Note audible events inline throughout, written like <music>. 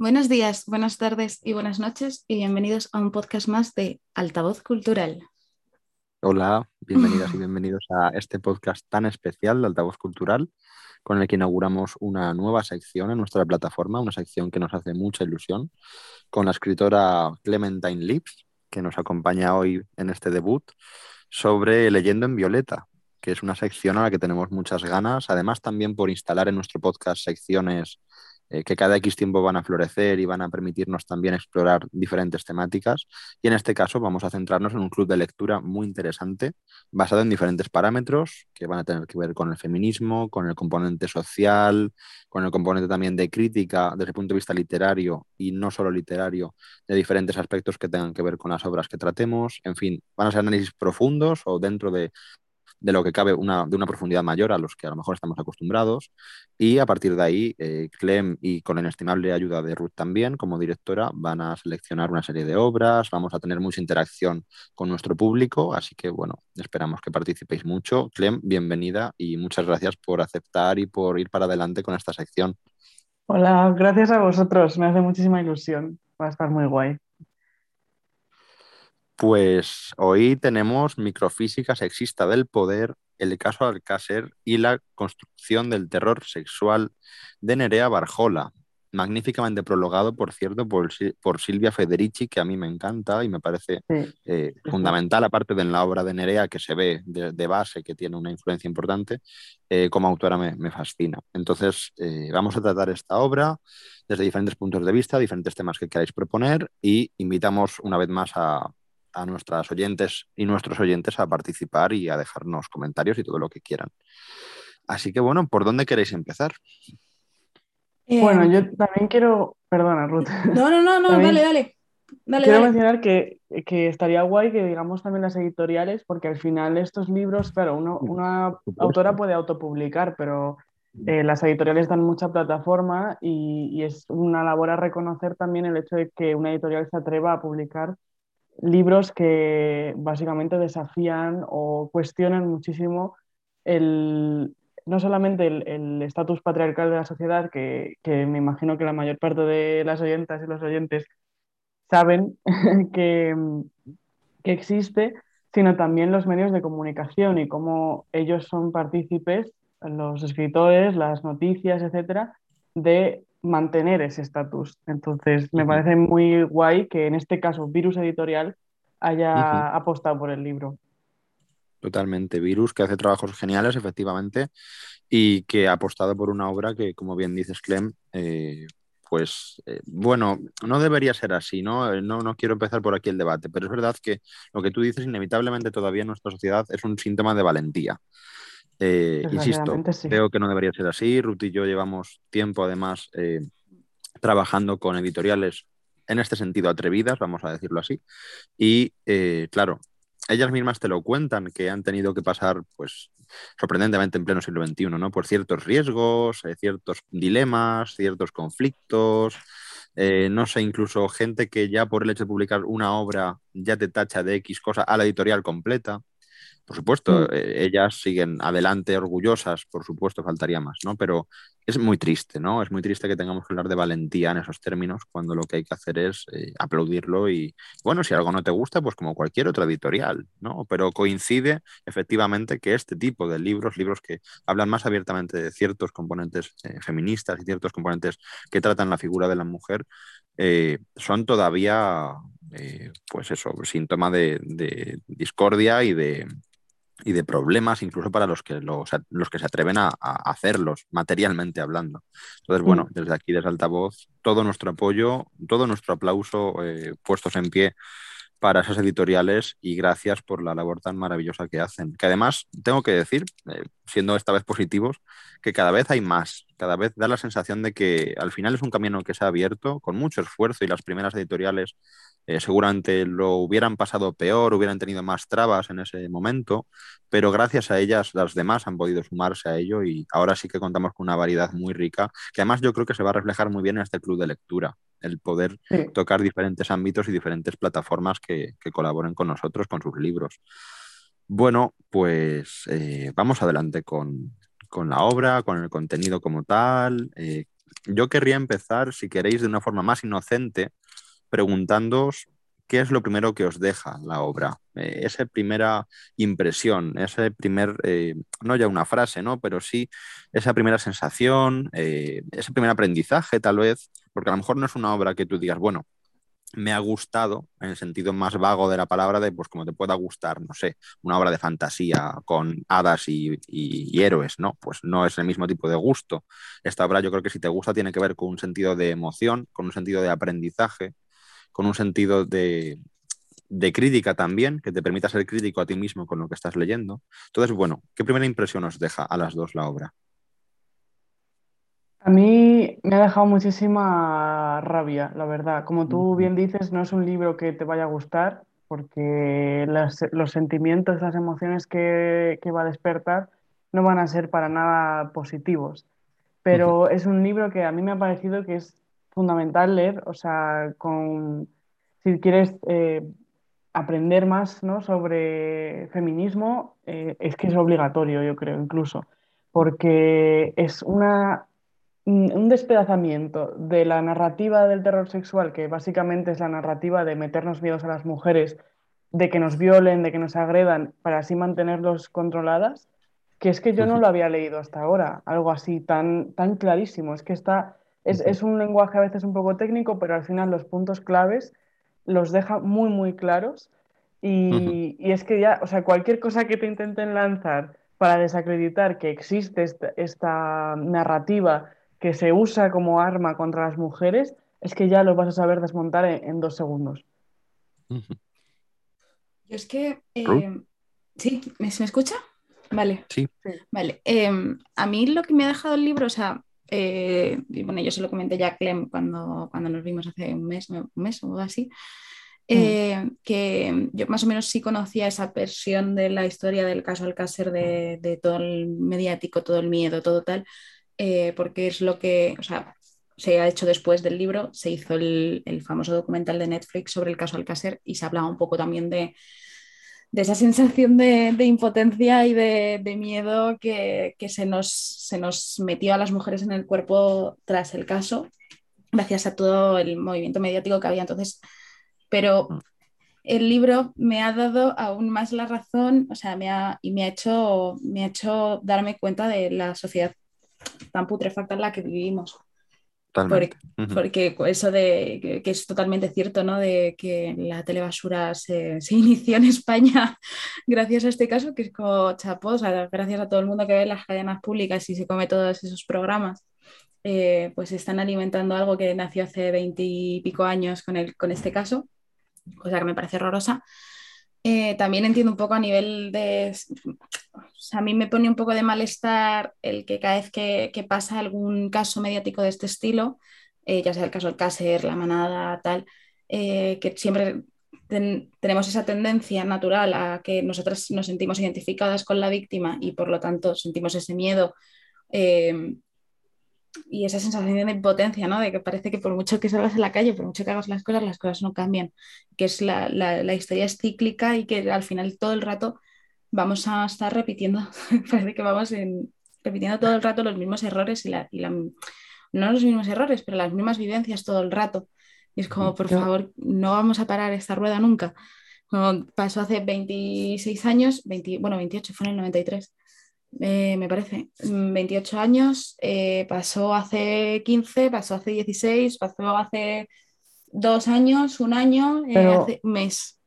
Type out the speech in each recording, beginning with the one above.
Buenos días, buenas tardes y buenas noches y bienvenidos a un podcast más de Altavoz Cultural. Hola, bienvenidas y <sighs> bienvenidos a este podcast tan especial de Altavoz Cultural con el que inauguramos una nueva sección en nuestra plataforma, una sección que nos hace mucha ilusión, con la escritora Clementine Lips, que nos acompaña hoy en este debut, sobre Leyendo en Violeta, que es una sección a la que tenemos muchas ganas, además también por instalar en nuestro podcast secciones eh, que cada X tiempo van a florecer y van a permitirnos también explorar diferentes temáticas. Y en este caso vamos a centrarnos en un club de lectura muy interesante, basado en diferentes parámetros que van a tener que ver con el feminismo, con el componente social, con el componente también de crítica desde el punto de vista literario y no solo literario, de diferentes aspectos que tengan que ver con las obras que tratemos. En fin, van a ser análisis profundos o dentro de de lo que cabe una, de una profundidad mayor a los que a lo mejor estamos acostumbrados. Y a partir de ahí, eh, Clem y con la inestimable ayuda de Ruth también, como directora, van a seleccionar una serie de obras, vamos a tener mucha interacción con nuestro público, así que bueno, esperamos que participéis mucho. Clem, bienvenida y muchas gracias por aceptar y por ir para adelante con esta sección. Hola, gracias a vosotros, me hace muchísima ilusión, va a estar muy guay. Pues hoy tenemos microfísica sexista del poder, el caso Alcácer y la construcción del terror sexual de Nerea Barjola. Magníficamente prologado, por cierto, por, Silvia Federici, que a mí me encanta y me parece eh, fundamental, aparte de en la obra de Nerea, que se ve de, base, que tiene una influencia importante, eh, como autora me, fascina. Entonces, eh, vamos a tratar esta obra desde diferentes puntos de vista, diferentes temas que queráis proponer y invitamos una vez más a, a nuestras oyentes y nuestros oyentes a participar y a dejarnos comentarios y todo lo que quieran. Así que bueno, ¿por dónde queréis empezar? bueno, yo también quiero, perdona Ruth. No, no, no, no, <laughs> dale, dale. quiero mencionar que, estaría guay que digamos también las editoriales, porque al final estos libros, claro, una autora puede autopublicar, pero eh, las editoriales dan mucha plataforma y, y, es una labor a reconocer también el hecho de que una editorial se atreva a publicar libros que básicamente desafían o cuestionan muchísimo el, no solamente el estatus patriarcal de la sociedad, que, me imagino que la mayor parte de las oyentas y los oyentes saben <laughs> que, que existe, sino también los medios de comunicación y cómo ellos son partícipes, los escritores, las noticias, etcétera, de mantener ese estatus. Entonces, me parece muy guay que en este caso Virus Editorial haya apostado por el libro. Totalmente. Virus, que hace trabajos geniales, efectivamente, y que ha apostado por una obra que, como bien dices, Clem, eh, pues eh, bueno, no debería ser así, ¿no? Eh, ¿no? No quiero empezar por aquí el debate, pero es verdad que lo que tú dices inevitablemente todavía en nuestra sociedad es un síntoma de valentía. Eh, insisto, creo que no debería ser así. Ruth y yo llevamos tiempo, además, eh, trabajando con editoriales en este sentido atrevidas, vamos a decirlo así. Y eh, claro, ellas mismas te lo cuentan, que han tenido que pasar, pues, sorprendentemente en pleno siglo XXI, ¿no? Por ciertos riesgos, ciertos dilemas, ciertos conflictos. no sé, incluso gente que ya por el hecho de publicar una obra ya te tacha de X cosa a la editorial completa. Por supuesto, mm. eh, ellas siguen adelante orgullosas, por supuesto, faltaría más, ¿no? Pero es muy triste, ¿no? Es muy triste que tengamos que hablar de valentía en esos términos cuando lo que hay que hacer es eh, aplaudirlo y, bueno, si algo no te gusta, pues como cualquier otra editorial, ¿no? Pero coincide efectivamente que este tipo de libros, libros que hablan más abiertamente de ciertos componentes eh, feministas y ciertos componentes que tratan la figura de la mujer, son todavía, pues eso, síntoma de discordia y de y de problemas incluso para los que, los, los que se atreven a, hacerlos, materialmente hablando. Entonces, bueno, mm. desde aquí, desde altavoz, todo nuestro apoyo, todo nuestro aplauso eh, puestos en pie para esas editoriales y gracias por la labor tan maravillosa que hacen. Que además, tengo que decir, eh, siendo esta vez positivos, que cada vez hay más, cada vez da la sensación de que al final es un camino que se ha abierto con mucho esfuerzo y las primeras editoriales eh, seguramente lo hubieran pasado peor, hubieran tenido más trabas en ese momento, pero gracias a ellas las demás han podido sumarse a ello y ahora sí que contamos con una variedad muy rica, que además yo creo que se va a reflejar muy bien en este club de lectura, el poder tocar diferentes ámbitos y diferentes plataformas que, colaboren con nosotros, con sus libros. Bueno, pues eh, vamos adelante con, la obra, con el contenido como tal. Eh, yo querría empezar, si queréis, de una forma más inocente, preguntándoos qué es lo primero que os deja la obra, eh, esa primera impresión, ese primer, eh, no ya una frase, ¿no? pero sí esa primera sensación, eh, ese primer aprendizaje tal vez, porque a lo mejor no es una obra que tú digas, bueno, me ha gustado, en el sentido más vago de la palabra, de pues como te pueda gustar, no sé, una obra de fantasía con hadas y, héroes, ¿no? Pues no es el mismo tipo de gusto. Esta obra yo creo que si te gusta tiene que ver con un sentido de emoción, con un sentido de aprendizaje, con un sentido de, de crítica también, que te permita ser crítico a ti mismo con lo que estás leyendo. Entonces, bueno, ¿qué primera impresión os deja a las dos la obra? A mí me ha dejado muchísima rabia, la verdad. Como tú bien dices, no es un libro que te vaya a gustar, porque los sentimientos, las emociones que, va a despertar no van a ser para nada positivos. Pero es un libro que a mí me ha parecido que es fundamental leer, o sea, con, si quieres eh, aprender más ¿no? sobre feminismo, eh, es que es obligatorio, yo creo, incluso, porque es una un despedazamiento de la narrativa del terror sexual, que básicamente es la narrativa de meternos miedos a las mujeres, de que nos violen, de que nos agredan, para así mantenerlos controladas, que es que yo no lo había leído hasta ahora, algo así tan, tan clarísimo. Es que está, es, es un lenguaje a veces un poco técnico, pero al final los puntos claves los deja muy, muy claros. Y, y, es que ya, o sea, cualquier cosa que te intenten lanzar para desacreditar que existe esta, esta narrativa que se usa como arma contra las mujeres, es que ya lo vas a saber desmontar en, dos segundos. Yo es que... Eh, ¿Sí? ¿Me, ¿Se me escucha? Vale. Sí. Vale. Em, a mí lo que me ha dejado el libro, o sea, eh, bueno, yo se lo comenté ya a Clem cuando, cuando nos vimos hace un mes, un mes o algo así, mm. eh, que yo más o menos sí conocía esa versión de la historia del caso Alcácer, de, de todo el mediático, todo el miedo, todo tal, eh, porque es lo que, o sea, se ha hecho después del libro, se hizo el, famoso documental de Netflix sobre el caso Alcácer y se hablaba un poco también de, esa sensación de, impotencia y de, miedo que, se, nos, se nos metió a las mujeres en el cuerpo tras el caso, gracias a todo el movimiento mediático que había entonces. Pero el libro me ha dado aún más la razón, o sea, me ha, y me ha, hecho, me ha hecho darme cuenta de la sociedad tan putrefacta en la que vivimos. Totalmente. Porque, eso de que, es totalmente cierto, ¿no? De que la telebasura se, se, <laughs> inició en España <laughs> gracias a este caso, que es como chapos, gracias a todo el mundo que ve las cadenas públicas y se come todos esos programas, eh, pues están alimentando algo que nació hace veinte y pico años con, el, con este caso, cosa que me parece horrorosa. Eh, también entiendo un poco a nivel de... a mí me pone un poco de malestar el que cada vez que, pasa algún caso mediático de este estilo, eh, ya sea el caso del Cácer, la manada, tal, eh, que siempre tenemos esa tendencia natural a que nosotras nos sentimos identificadas con la víctima y por lo tanto sentimos ese miedo y esa sensación de impotencia, ¿no? De que parece que por mucho que salgas en la calle, por mucho que hagas las cosas, las cosas no cambian, que es la, la, historia es cíclica y que al final todo el rato vamos a estar repitiendo, <laughs> parece que vamos repitiendo todo el rato los mismos errores y, la, y la, no los mismos errores, pero las mismas vivencias todo el rato. Y es como, por favor, no vamos a parar esta rueda nunca. pasó hace 26 años, 20, bueno, 28, fue en el 93 eh, me parece, 28 mm, años, eh, pasó hace 15, pasó hace 16, pasó hace dos años, un año, eh, hace un mes.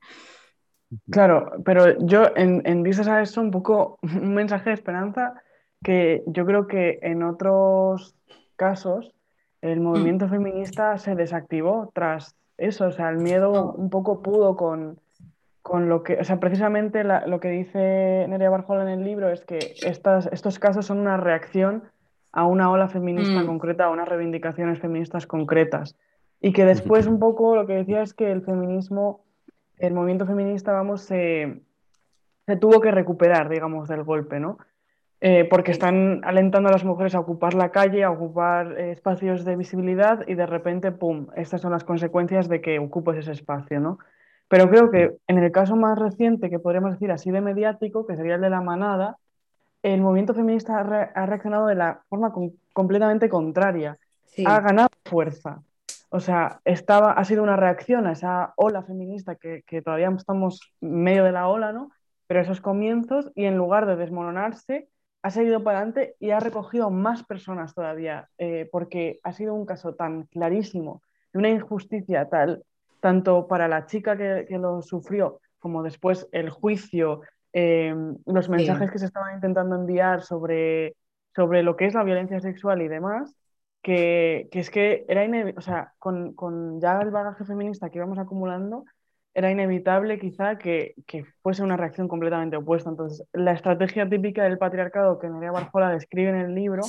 Claro, pero yo en, en vistas a eso un poco <laughs> un mensaje de esperanza que yo creo que en otros casos el mm. movimiento feminista se desactivó tras eso, o sea, el miedo un poco pudo con, con lo que, o sea, precisamente lo que dice Nerea Barjola en el libro es que estas, estos casos son una reacción a una ola feminista mm. concreta, a unas reivindicaciones feministas concretas. Y que después un poco lo que decía es que el feminismo, el movimiento feminista, vamos, se, se tuvo que recuperar, digamos, del golpe, ¿no? Eh, porque están alentando a las mujeres a ocupar la calle, a ocupar eh, espacios de visibilidad y de repente, ¡pum!, estas son las consecuencias de que ocupes ese espacio, ¿no? Pero creo que en el caso más reciente, que podríamos decir así de mediático, que sería el de la manada, el movimiento feminista ha, reaccionado de la forma completamente contraria. ha ganado fuerza. O sea, estaba, ha sido una reacción a esa ola feminista que, que todavía estamos medio de la ola, ¿no? Pero esos comienzos y en lugar de desmoronarse, ha seguido para adelante y ha recogido más personas todavía, eh, porque ha sido un caso tan clarísimo de una injusticia tal, tanto para la chica que, lo sufrió, como después el juicio, eh, los mensajes que se estaban intentando enviar sobre, sobre lo que es la violencia sexual y demás, que, que es que era inevitable, o sea, con, con ya el bagaje feminista que íbamos acumulando, era inevitable quizá que, que, fuese una reacción completamente opuesta. Entonces, la estrategia típica del patriarcado que Nerea Barjola describe en el libro,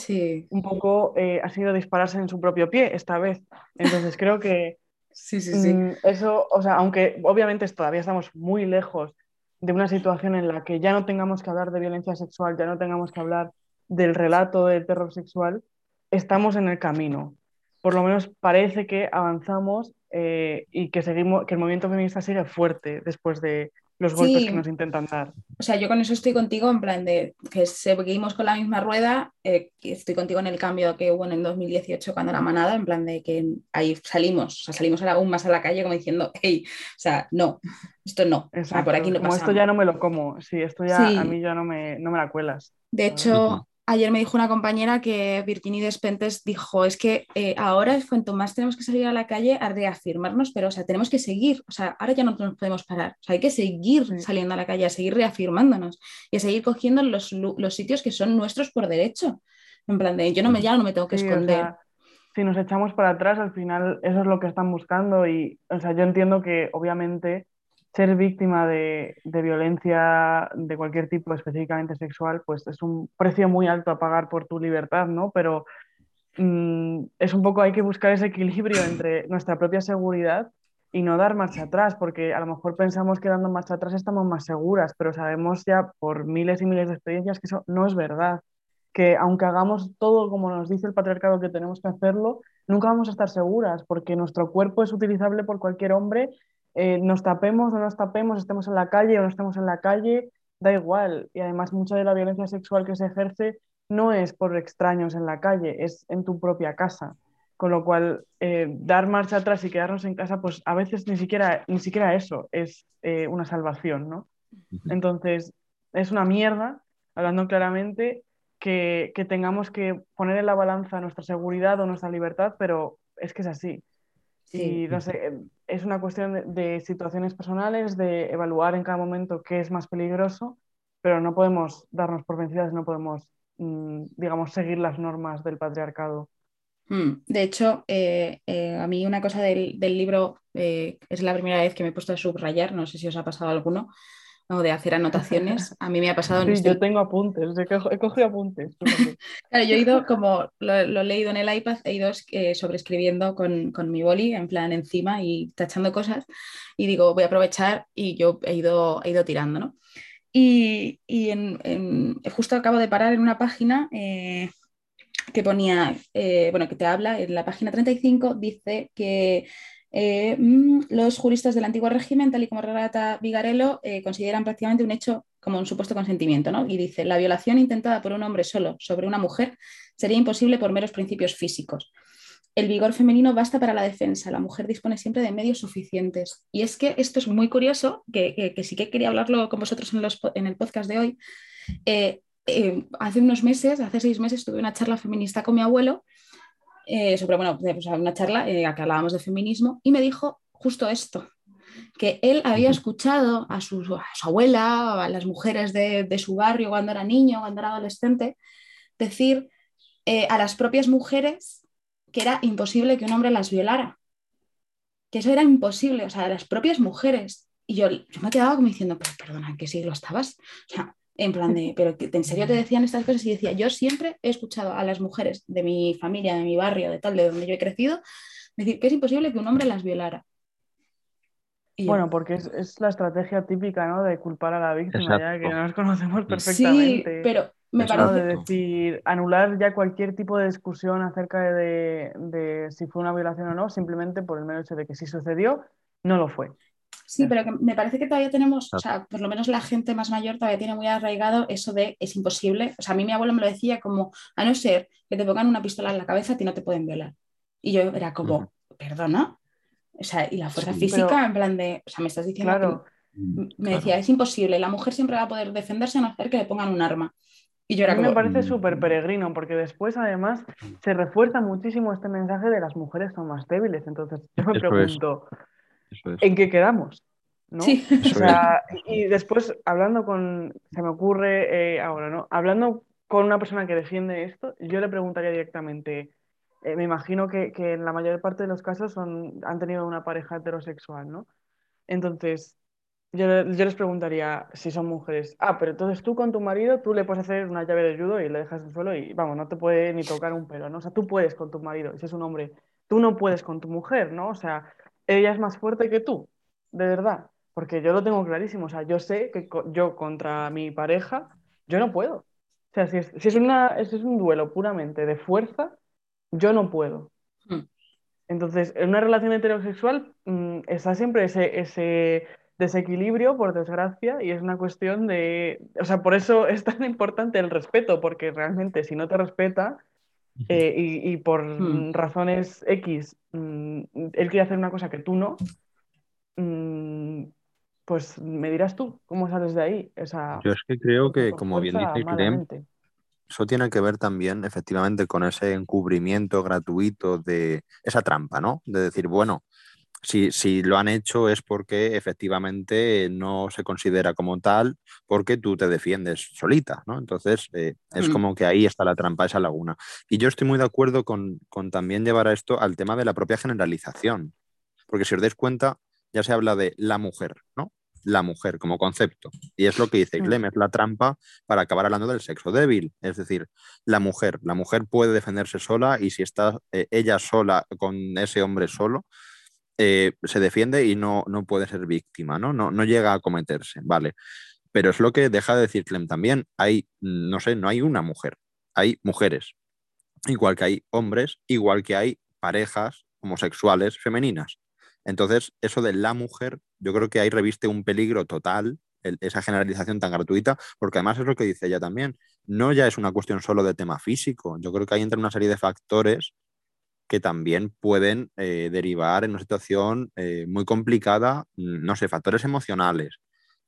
un poco eh, ha sido dispararse en su propio pie esta vez. Entonces, creo que sí, sí, sí. Mm, eso, o sea, aunque obviamente todavía estamos muy lejos de una situación en la que ya no tengamos que hablar de violencia sexual, ya no tengamos que hablar del relato del terror sexual, estamos en el camino. Por lo menos parece que avanzamos eh, y que, seguimos, que el movimiento feminista sigue fuerte después de los golpes que nos intentan dar. O sea, yo con eso estoy contigo en plan de que seguimos con la misma rueda, eh, estoy contigo en el cambio que hubo en el 2018 cuando la manada, en plan de que ahí salimos, o sea, salimos aún más a la calle como diciendo, hey, o sea, no, esto no, por aquí no Como esto ya no me lo como, sí, esto ya a mí ya no me, no me la cuelas. De hecho, Ayer me dijo una compañera que Virginie Despentes dijo, es que eh, ahora es cuanto más tenemos que salir a la calle a reafirmarnos, pero o sea, tenemos que seguir, o sea, ahora ya no nos podemos parar, o sea, hay que seguir saliendo a la calle, a seguir reafirmándonos y a seguir cogiendo los, los, sitios que son nuestros por derecho. En plan de, yo no me, ya no me tengo que esconder. si nos echamos para atrás, al final eso es lo que están buscando y, o sea, yo entiendo que obviamente ser víctima de, violencia de cualquier tipo, específicamente sexual, pues es un precio muy alto a pagar por tu libertad, ¿no? Pero mm, es un poco, hay que buscar ese equilibrio entre nuestra propia seguridad y no dar marcha atrás, porque a lo mejor pensamos que dando marcha atrás estamos más seguras, pero sabemos ya por miles y miles de experiencias que eso no es verdad, que aunque hagamos todo como nos dice el patriarcado que tenemos que hacerlo, nunca vamos a estar seguras, porque nuestro cuerpo es utilizable por cualquier hombre eh, nos tapemos o no nos tapemos, estemos en la calle o no estemos en la calle, da igual. Y además mucha de la violencia sexual que se ejerce no es por extraños en la calle, es en tu propia casa. Con lo cual, eh, dar marcha atrás y quedarnos en casa, pues a veces ni siquiera, ni siquiera eso es eh, una salvación, ¿no? Entonces, es una mierda, hablando claramente, que, que tengamos que poner en la balanza nuestra seguridad o nuestra libertad, pero es que es así. Y no sé, es una cuestión de, situaciones personales, de evaluar en cada momento qué es más peligroso, pero no podemos darnos por vencidas, no podemos, mm, digamos, seguir las normas del patriarcado. Hmm. De hecho, eh, eh, a mí una cosa del, del libro eh, es la primera vez que me he puesto a subrayar, no sé si os ha pasado alguno, o de hacer anotaciones. <laughs> A mí me ha pasado... Sí, yo tengo apuntes, he cogido apuntes. <laughs> claro, yo he ido, como lo, he leído en el iPad, he ido eh, sobreescribiendo con, con, mi boli, en plan encima y tachando cosas, y digo, voy a aprovechar y yo he ido, he ido tirando, ¿no? Y, y en, justo acabo de parar en una página eh, que ponía, eh, bueno, que te habla, en la página 35 dice que eh, mm, los juristas del antiguo régimen, tal y como relata Vigarello, eh, consideran prácticamente un hecho como un supuesto consentimiento, ¿no? Y dice, la violación intentada por un hombre solo sobre una mujer sería imposible por meros principios físicos. El vigor femenino basta para la defensa, la mujer dispone siempre de medios suficientes. Y es que esto es muy curioso, que, sí que quería hablarlo con vosotros en, el podcast de hoy. Eh, hace unos meses, hace seis meses, tuve una charla feminista con mi abuelo eh, sobre bueno, pues, una charla en la que hablábamos de feminismo y me dijo justo esto, que él había escuchado a su, abuela, a las mujeres de, su barrio cuando era niño, cuando era adolescente, decir eh, a las propias mujeres que era imposible que un hombre las violara, que eso era imposible, o sea, a las propias mujeres. Y yo, yo me quedaba como diciendo, pero perdona, ¿en qué siglo estabas? O sea, en plan de, pero en serio te decían estas cosas y decía, yo siempre he escuchado a las mujeres de mi familia, de mi barrio, de tal, de donde yo he crecido, decir que es imposible que un hombre las violara. bueno, porque es, la estrategia típica, ¿no? De culpar a la víctima, ya que nos conocemos perfectamente. Sí, pero me parece... De decir, anular ya cualquier tipo de discusión acerca de, de si fue una violación o no, simplemente por el mero hecho de que si sucedió, no lo fue. Sí, pero me parece que todavía tenemos, o sea, por lo menos la gente más mayor todavía tiene muy arraigado eso de es imposible. O sea, a mí mi abuelo me lo decía como, a no ser que te pongan una pistola en la cabeza, a ti no te pueden violar. Y yo era como, perdona. O sea, y la fuerza física, en plan de, o sea, me estás diciendo Claro. que me decía, es imposible, la mujer siempre va a poder defenderse a no hacer que le pongan un arma. Y yo A era me como, parece Mm. súper peregrino, porque después además se refuerza muchísimo este mensaje de las mujeres son más débiles. Entonces yo me Eso es. Pregunto, Eso es. ¿en qué quedamos? ¿No? sí, O sea, y después hablando con, se me ocurre eh, ahora, ¿no? Hablando con una persona que defiende esto, yo le preguntaría directamente, eh, me imagino que, que en la mayor parte de los casos son, han tenido una pareja heterosexual, ¿no? Entonces, yo, yo les preguntaría si son mujeres, ah, pero entonces tú con tu marido, tú le puedes hacer una llave de judo y le dejas en el suelo y vamos, no te puede ni tocar un pelo, ¿no? O sea, tú puedes con tu marido, si es un hombre, tú no puedes con tu mujer, ¿no? O sea, ella es más fuerte que tú, de verdad, porque yo lo tengo clarísimo, o sea, yo sé que co- yo contra mi pareja, yo no puedo. O sea, si es, si es una, si es un duelo puramente de fuerza, yo no puedo. Mm. Entonces, en una relación heterosexual mm, está siempre ese, ese desequilibrio, por desgracia, y es una cuestión de, o sea, por eso es tan importante el respeto, porque realmente si no te respeta eh, y, y por Hmm. mm, razones X, mm, él quiere hacer una cosa que tú no, mm, pues me dirás tú cómo sales de ahí. O sea, Yo es que creo que, como bien dice Clem, eso tiene que ver también efectivamente con ese encubrimiento gratuito de esa trampa, ¿no? De decir, bueno, si, si lo han hecho es porque efectivamente no se considera como tal, porque tú te defiendes solita, ¿no? Entonces, eh, es Mm. como que ahí está la trampa, esa laguna. Y yo estoy muy de acuerdo con, con también llevar a esto al tema de la propia generalización, porque si os dais cuenta, ya se habla de la mujer, ¿no? La mujer como concepto. Y es lo que dice Mm. Clem, es la trampa para acabar hablando del sexo débil. Es decir, la mujer, la mujer puede defenderse sola y si está eh, ella sola con ese hombre solo, eh, se defiende y no, no puede ser víctima, ¿no? ¿no? No llega a cometerse, ¿vale? Pero es lo que deja de decir Clem también. Hay, mm, no sé, no hay una mujer, hay mujeres. Igual que hay hombres, igual que hay parejas homosexuales femeninas. Entonces, eso de la mujer, yo creo que ahí reviste un peligro total, esa generalización tan gratuita, porque además es lo que dice ella también, no ya es una cuestión solo de tema físico, yo creo que ahí entra una serie de factores que también pueden eh, derivar en una situación eh, muy complicada, mm, no sé, factores emocionales,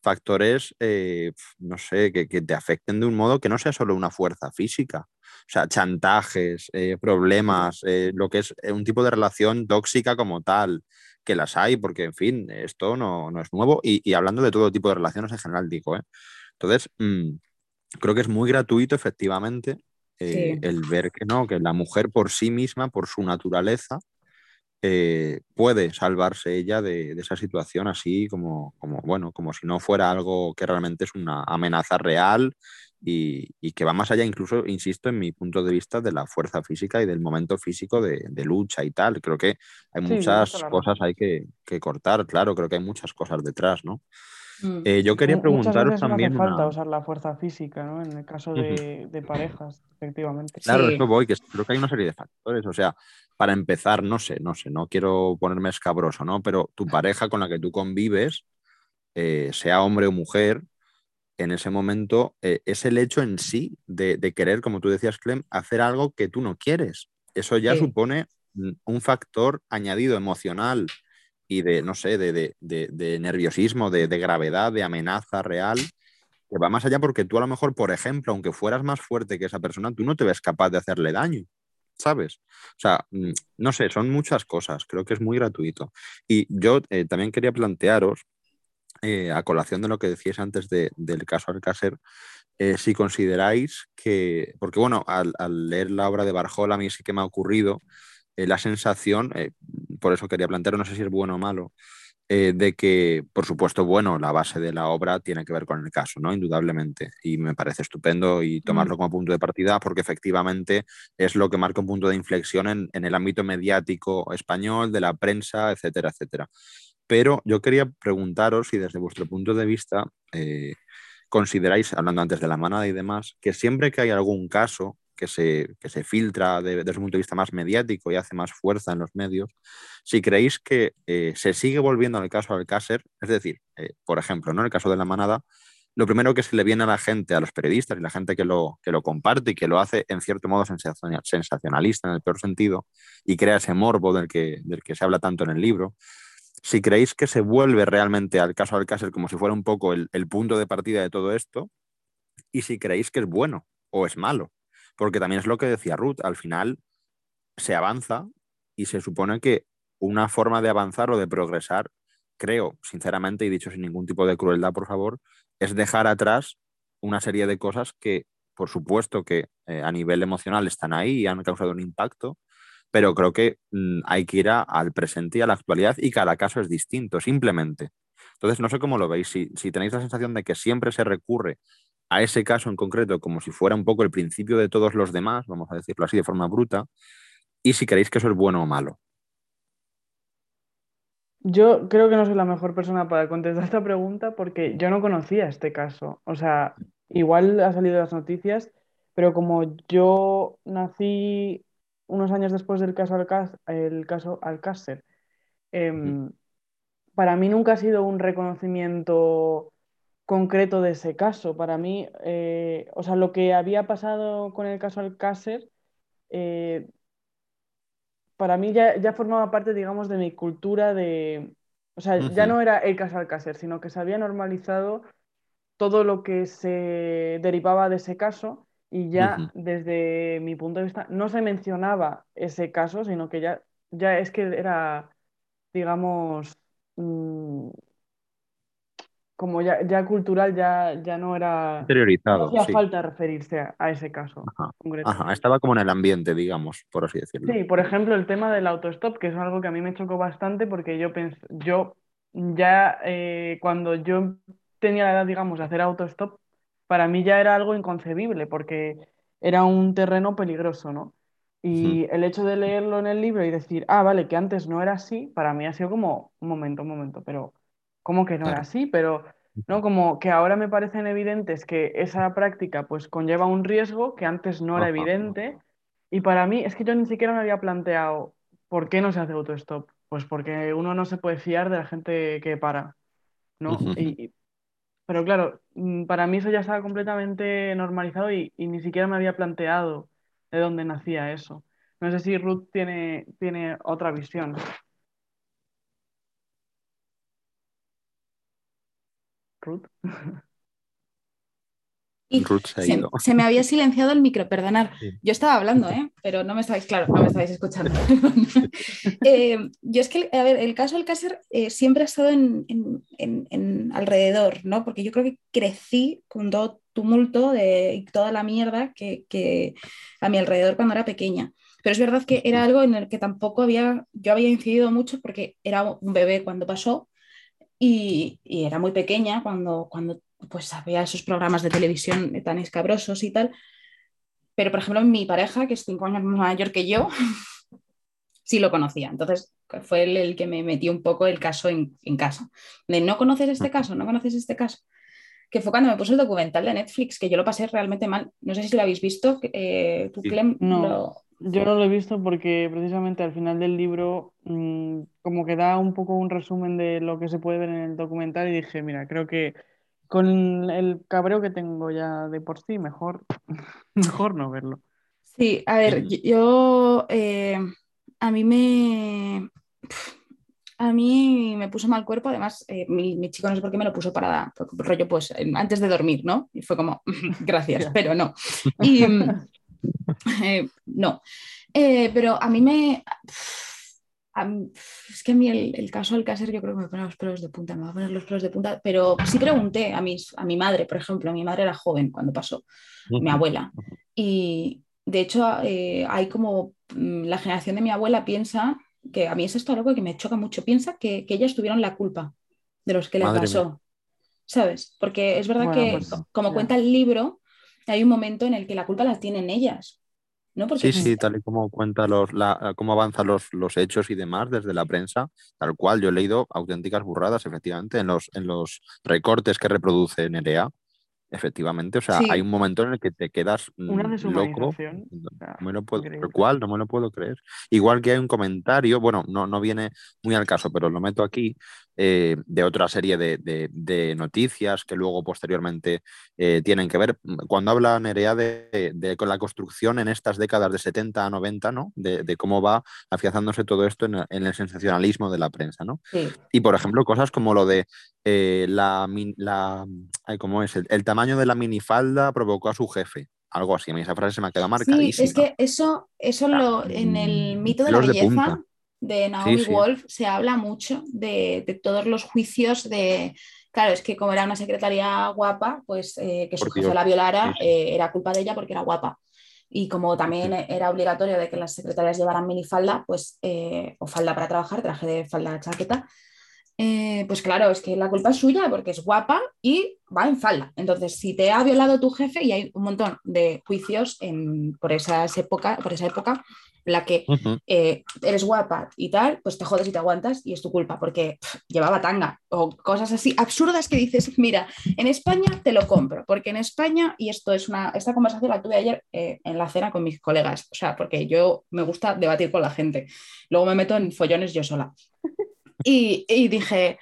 factores, eh, no sé, que, que te afecten de un modo que no sea solo una fuerza física. O sea, chantajes, problemas, lo que es un tipo de relación tóxica como tal, que las hay, porque, en fin, esto no, no es nuevo. Y, y hablando de todo tipo de relaciones en general, digo. Entonces, mm, creo que es muy gratuito, efectivamente, eh, Sí. el ver que no, que la mujer por sí misma, por su naturaleza, eh, puede salvarse ella de, de esa situación así como, como, bueno, como si no fuera algo que realmente es una amenaza real y, y que va más allá, incluso, insisto, en mi punto de vista, de la fuerza física y del momento físico de, de lucha y tal. Creo que hay Sí, muchas toda la cosas hay que, que cortar, claro, creo que hay muchas cosas detrás, ¿no? Mm. Eh, yo quería preguntaros veces no hace también falta una... usar la fuerza física, ¿no? En el caso de, de parejas, efectivamente. Claro, Sí. eso voy, que creo que hay una serie de factores. O sea, para empezar, no sé, no sé, no quiero ponerme escabroso, ¿no? Pero tu pareja con la que tú convives, eh, sea hombre o mujer, en ese momento eh, es el hecho en sí de, de querer, como tú decías, Clem, hacer algo que tú no quieres. Eso ya Sí. supone un factor añadido emocional y de, no sé, de, de- de- nerviosismo, de, de gravedad, de amenaza real, que va más allá porque tú a lo mejor, por ejemplo, aunque fueras más fuerte que esa persona, tú no te ves capaz de hacerle daño, ¿sabes? O sea, mm, no sé, son muchas cosas, creo que es muy gratuito. Y yo eh, también quería plantearos, eh, a colación de lo que decíais antes de- del caso Alcácer, eh, si consideráis que, porque bueno, al, leer la obra de Barjola a mí sí que me ha ocurrido eh, la sensación, eh, por eso quería plantear, no sé si es bueno o malo, eh, de que, por supuesto, bueno, la base de la obra tiene que ver con el caso, ¿no? Indudablemente. Y me parece estupendo y tomarlo como punto de partida porque efectivamente es lo que marca un punto de inflexión en, en el ámbito mediático español, de la prensa, etcétera, etcétera. Pero yo quería preguntaros si desde vuestro punto de vista eh, consideráis, hablando antes de la manada y demás, que siempre que hay algún caso que se, que se filtra de- desde un punto de vista más mediático y hace más fuerza en los medios, si creéis que eh, se sigue volviendo al caso Alcácer, es decir, eh, por ejemplo, ¿no? en el caso de la manada, lo primero que se le viene a la gente, a los periodistas y la gente que lo, que lo comparte y que lo hace en cierto modo sensacionalista en el peor sentido y crea ese morbo del que, del que se habla tanto en el libro, si creéis que se vuelve realmente al caso Alcácer como si fuera un poco el, el punto de partida de todo esto y si creéis que es bueno o es malo. Porque también es lo que decía Ruth, al final se avanza y se supone que una forma de avanzar o de progresar, creo, sinceramente, y dicho sin ningún tipo de crueldad, por favor, es dejar atrás una serie de cosas que, por supuesto, que eh, a nivel emocional están ahí y han causado un impacto, pero creo que mm, hay que ir al presente y a la actualidad y cada caso es distinto, simplemente. Entonces, no sé cómo lo veis, si, si tenéis la sensación de que siempre se recurre a ese caso en concreto como si fuera un poco el principio de todos los demás, vamos a decirlo así de forma bruta, y si creéis que eso es bueno o malo. Yo creo que no soy la mejor persona para contestar esta pregunta porque yo no conocía este caso. O sea, igual ha salido las noticias, pero como yo nací unos años después del caso Alcácer, el caso Alcácer, em, para mí nunca ha sido un reconocimiento concreto de ese caso. Para mí, eh, o sea, lo que había pasado con el caso Alcácer eh, para mí ya, formaba parte, digamos, de mi cultura de... O sea, ya no era el caso Alcácer, sino que se había normalizado todo lo que se derivaba de ese caso y ya desde mi punto de vista no se mencionaba ese caso, sino que ya, ya es que era, digamos, mm, como ya, ya cultural, ya, ya no era. Interiorizado. No hacía falta referirse a, ese caso. Ajá. estaba como en el ambiente, digamos, por así decirlo. Sí, por ejemplo, el tema del autostop, que es algo que a mí me chocó bastante porque yo pensé, yo ya eh, cuando yo tenía la edad, digamos, de hacer autostop, para mí ya era algo inconcebible porque era un terreno peligroso, ¿no? Y el hecho de leerlo en el libro y decir, ah, vale, que antes no era así, para mí ha sido como, un momento, un momento, pero como que no era así, pero ¿no? Como que ahora me parecen evidentes que esa práctica pues conlleva un riesgo que antes no era evidente. Y para mí es que yo ni siquiera me había planteado por qué no se hace autostop. Pues porque uno no se puede fiar de la gente que para, ¿no? pero claro, mm, para mí eso ya estaba completamente normalizado y, ni siquiera me había planteado de dónde nacía eso. No sé si Ruth tiene, tiene otra visión. Y se, me había silenciado el micro, perdonad. Yo estaba hablando, ¿eh? pero no me estabais, claro, no me estabais escuchando. <laughs> Eh, yo es que, a ver, el caso Alcácer eh, siempre ha estado en, alrededor, ¿no? Porque yo creo que crecí con todo tumulto de y toda la mierda que, que, a mi alrededor cuando era pequeña. Pero es verdad que era algo en el que tampoco había, yo había incidido mucho porque era un bebé cuando pasó y, era muy pequeña cuando, cuando pues había esos programas de televisión tan escabrosos y tal. Pero, por ejemplo, mi pareja, que es cinco años mayor que yo, <laughs> sí lo conocía. Entonces, fue el, que me metió un poco el caso en, casa. De, ¿no conoces este caso? ¿No conoces este caso? Que fue cuando me puso el documental de Netflix, que yo lo pasé realmente mal. No sé si lo habéis visto. Eh, ¿Tú, Clem, no. Yo no lo he visto porque precisamente al final del libro mm, como que da un poco un resumen de lo que se puede ver en el documental y dije, mira, creo que con el cabreo que tengo ya de por sí, mejor, <laughs> mejor no verlo. Sí, a ver, yo eh, a mí me a mí me puso mal cuerpo, además eh, mi, chico no sé por qué me lo puso para rollo pues antes de dormir, ¿no? Y fue como, <laughs> gracias, pero no. <laughs> Y, <laughs> Eh, no. Eh, pero a mí me. <sighs> es que a mí el, caso del Alcácer yo creo que me pone los pelos de punta, me va a poner los pelos de punta, pero sí pregunté a, mis, a mi madre, por ejemplo, mi madre era joven cuando pasó, mi abuela, y de hecho eh, hay como mm, la generación de mi abuela piensa que a mí es esto algo que me choca mucho, piensa que, que ellas tuvieron la culpa de los que le pasó, ¿sabes? Porque es verdad que, pues, como cuenta el libro, hay un momento en el que la culpa la tienen ellas. ¿no? sí, sí, tal y como cuenta los, cómo avanzan los, los, hechos y demás desde la prensa, tal cual. Yo he leído auténticas burradas, efectivamente, en los, en los recortes que reproduce Nerea. Efectivamente, o sea, Sí. hay un momento en el que te quedas Una mm, loco. No me lo puedo, cual, no me lo puedo creer. Igual que hay un comentario, bueno, no, no viene muy al caso, pero lo meto aquí, eh, de otra serie de, de- de noticias que luego posteriormente eh, tienen que ver. Cuando habla Nerea de, de- con la construcción en estas décadas de 70 a 90, ¿no? De, cómo va afianzándose todo esto en, en el sensacionalismo de la prensa, ¿no? Sí. Y por ejemplo, cosas como lo de eh, la, la ay, ¿cómo es? El, el tamaño de la minifalda provocó a su jefe. Algo así. A mí esa frase se me ha quedado Sí, marcadísima. es que eso, eso lo, en el mito de la de belleza punta. de Naomi sí. Wolf se habla mucho de, de todos los juicios de. Claro, es que como era una secretaria guapa, pues eh, que su jefe la violara sí, sí. eh, era culpa de ella porque era guapa. Y como también Sí. era obligatorio de que las secretarias llevaran minifalda, pues, eh, o falda para trabajar, traje de falda chaqueta, eh, pues claro, es que la culpa es suya porque es guapa y va en falda. Entonces, si te ha violado tu jefe, y hay un montón de juicios en- por, esas época, por esa época, en la que eh, eres guapa y tal, pues te jodes y te aguantas y es tu culpa porque pff, llevaba tanga o cosas así absurdas que dices, <laughs> mira, en España te lo compro, porque en España, y esto es una, esta conversación la tuve ayer eh, en la cena con mis colegas, o sea, porque yo me gusta debatir con la gente, luego me meto en follones yo sola. Y, dije,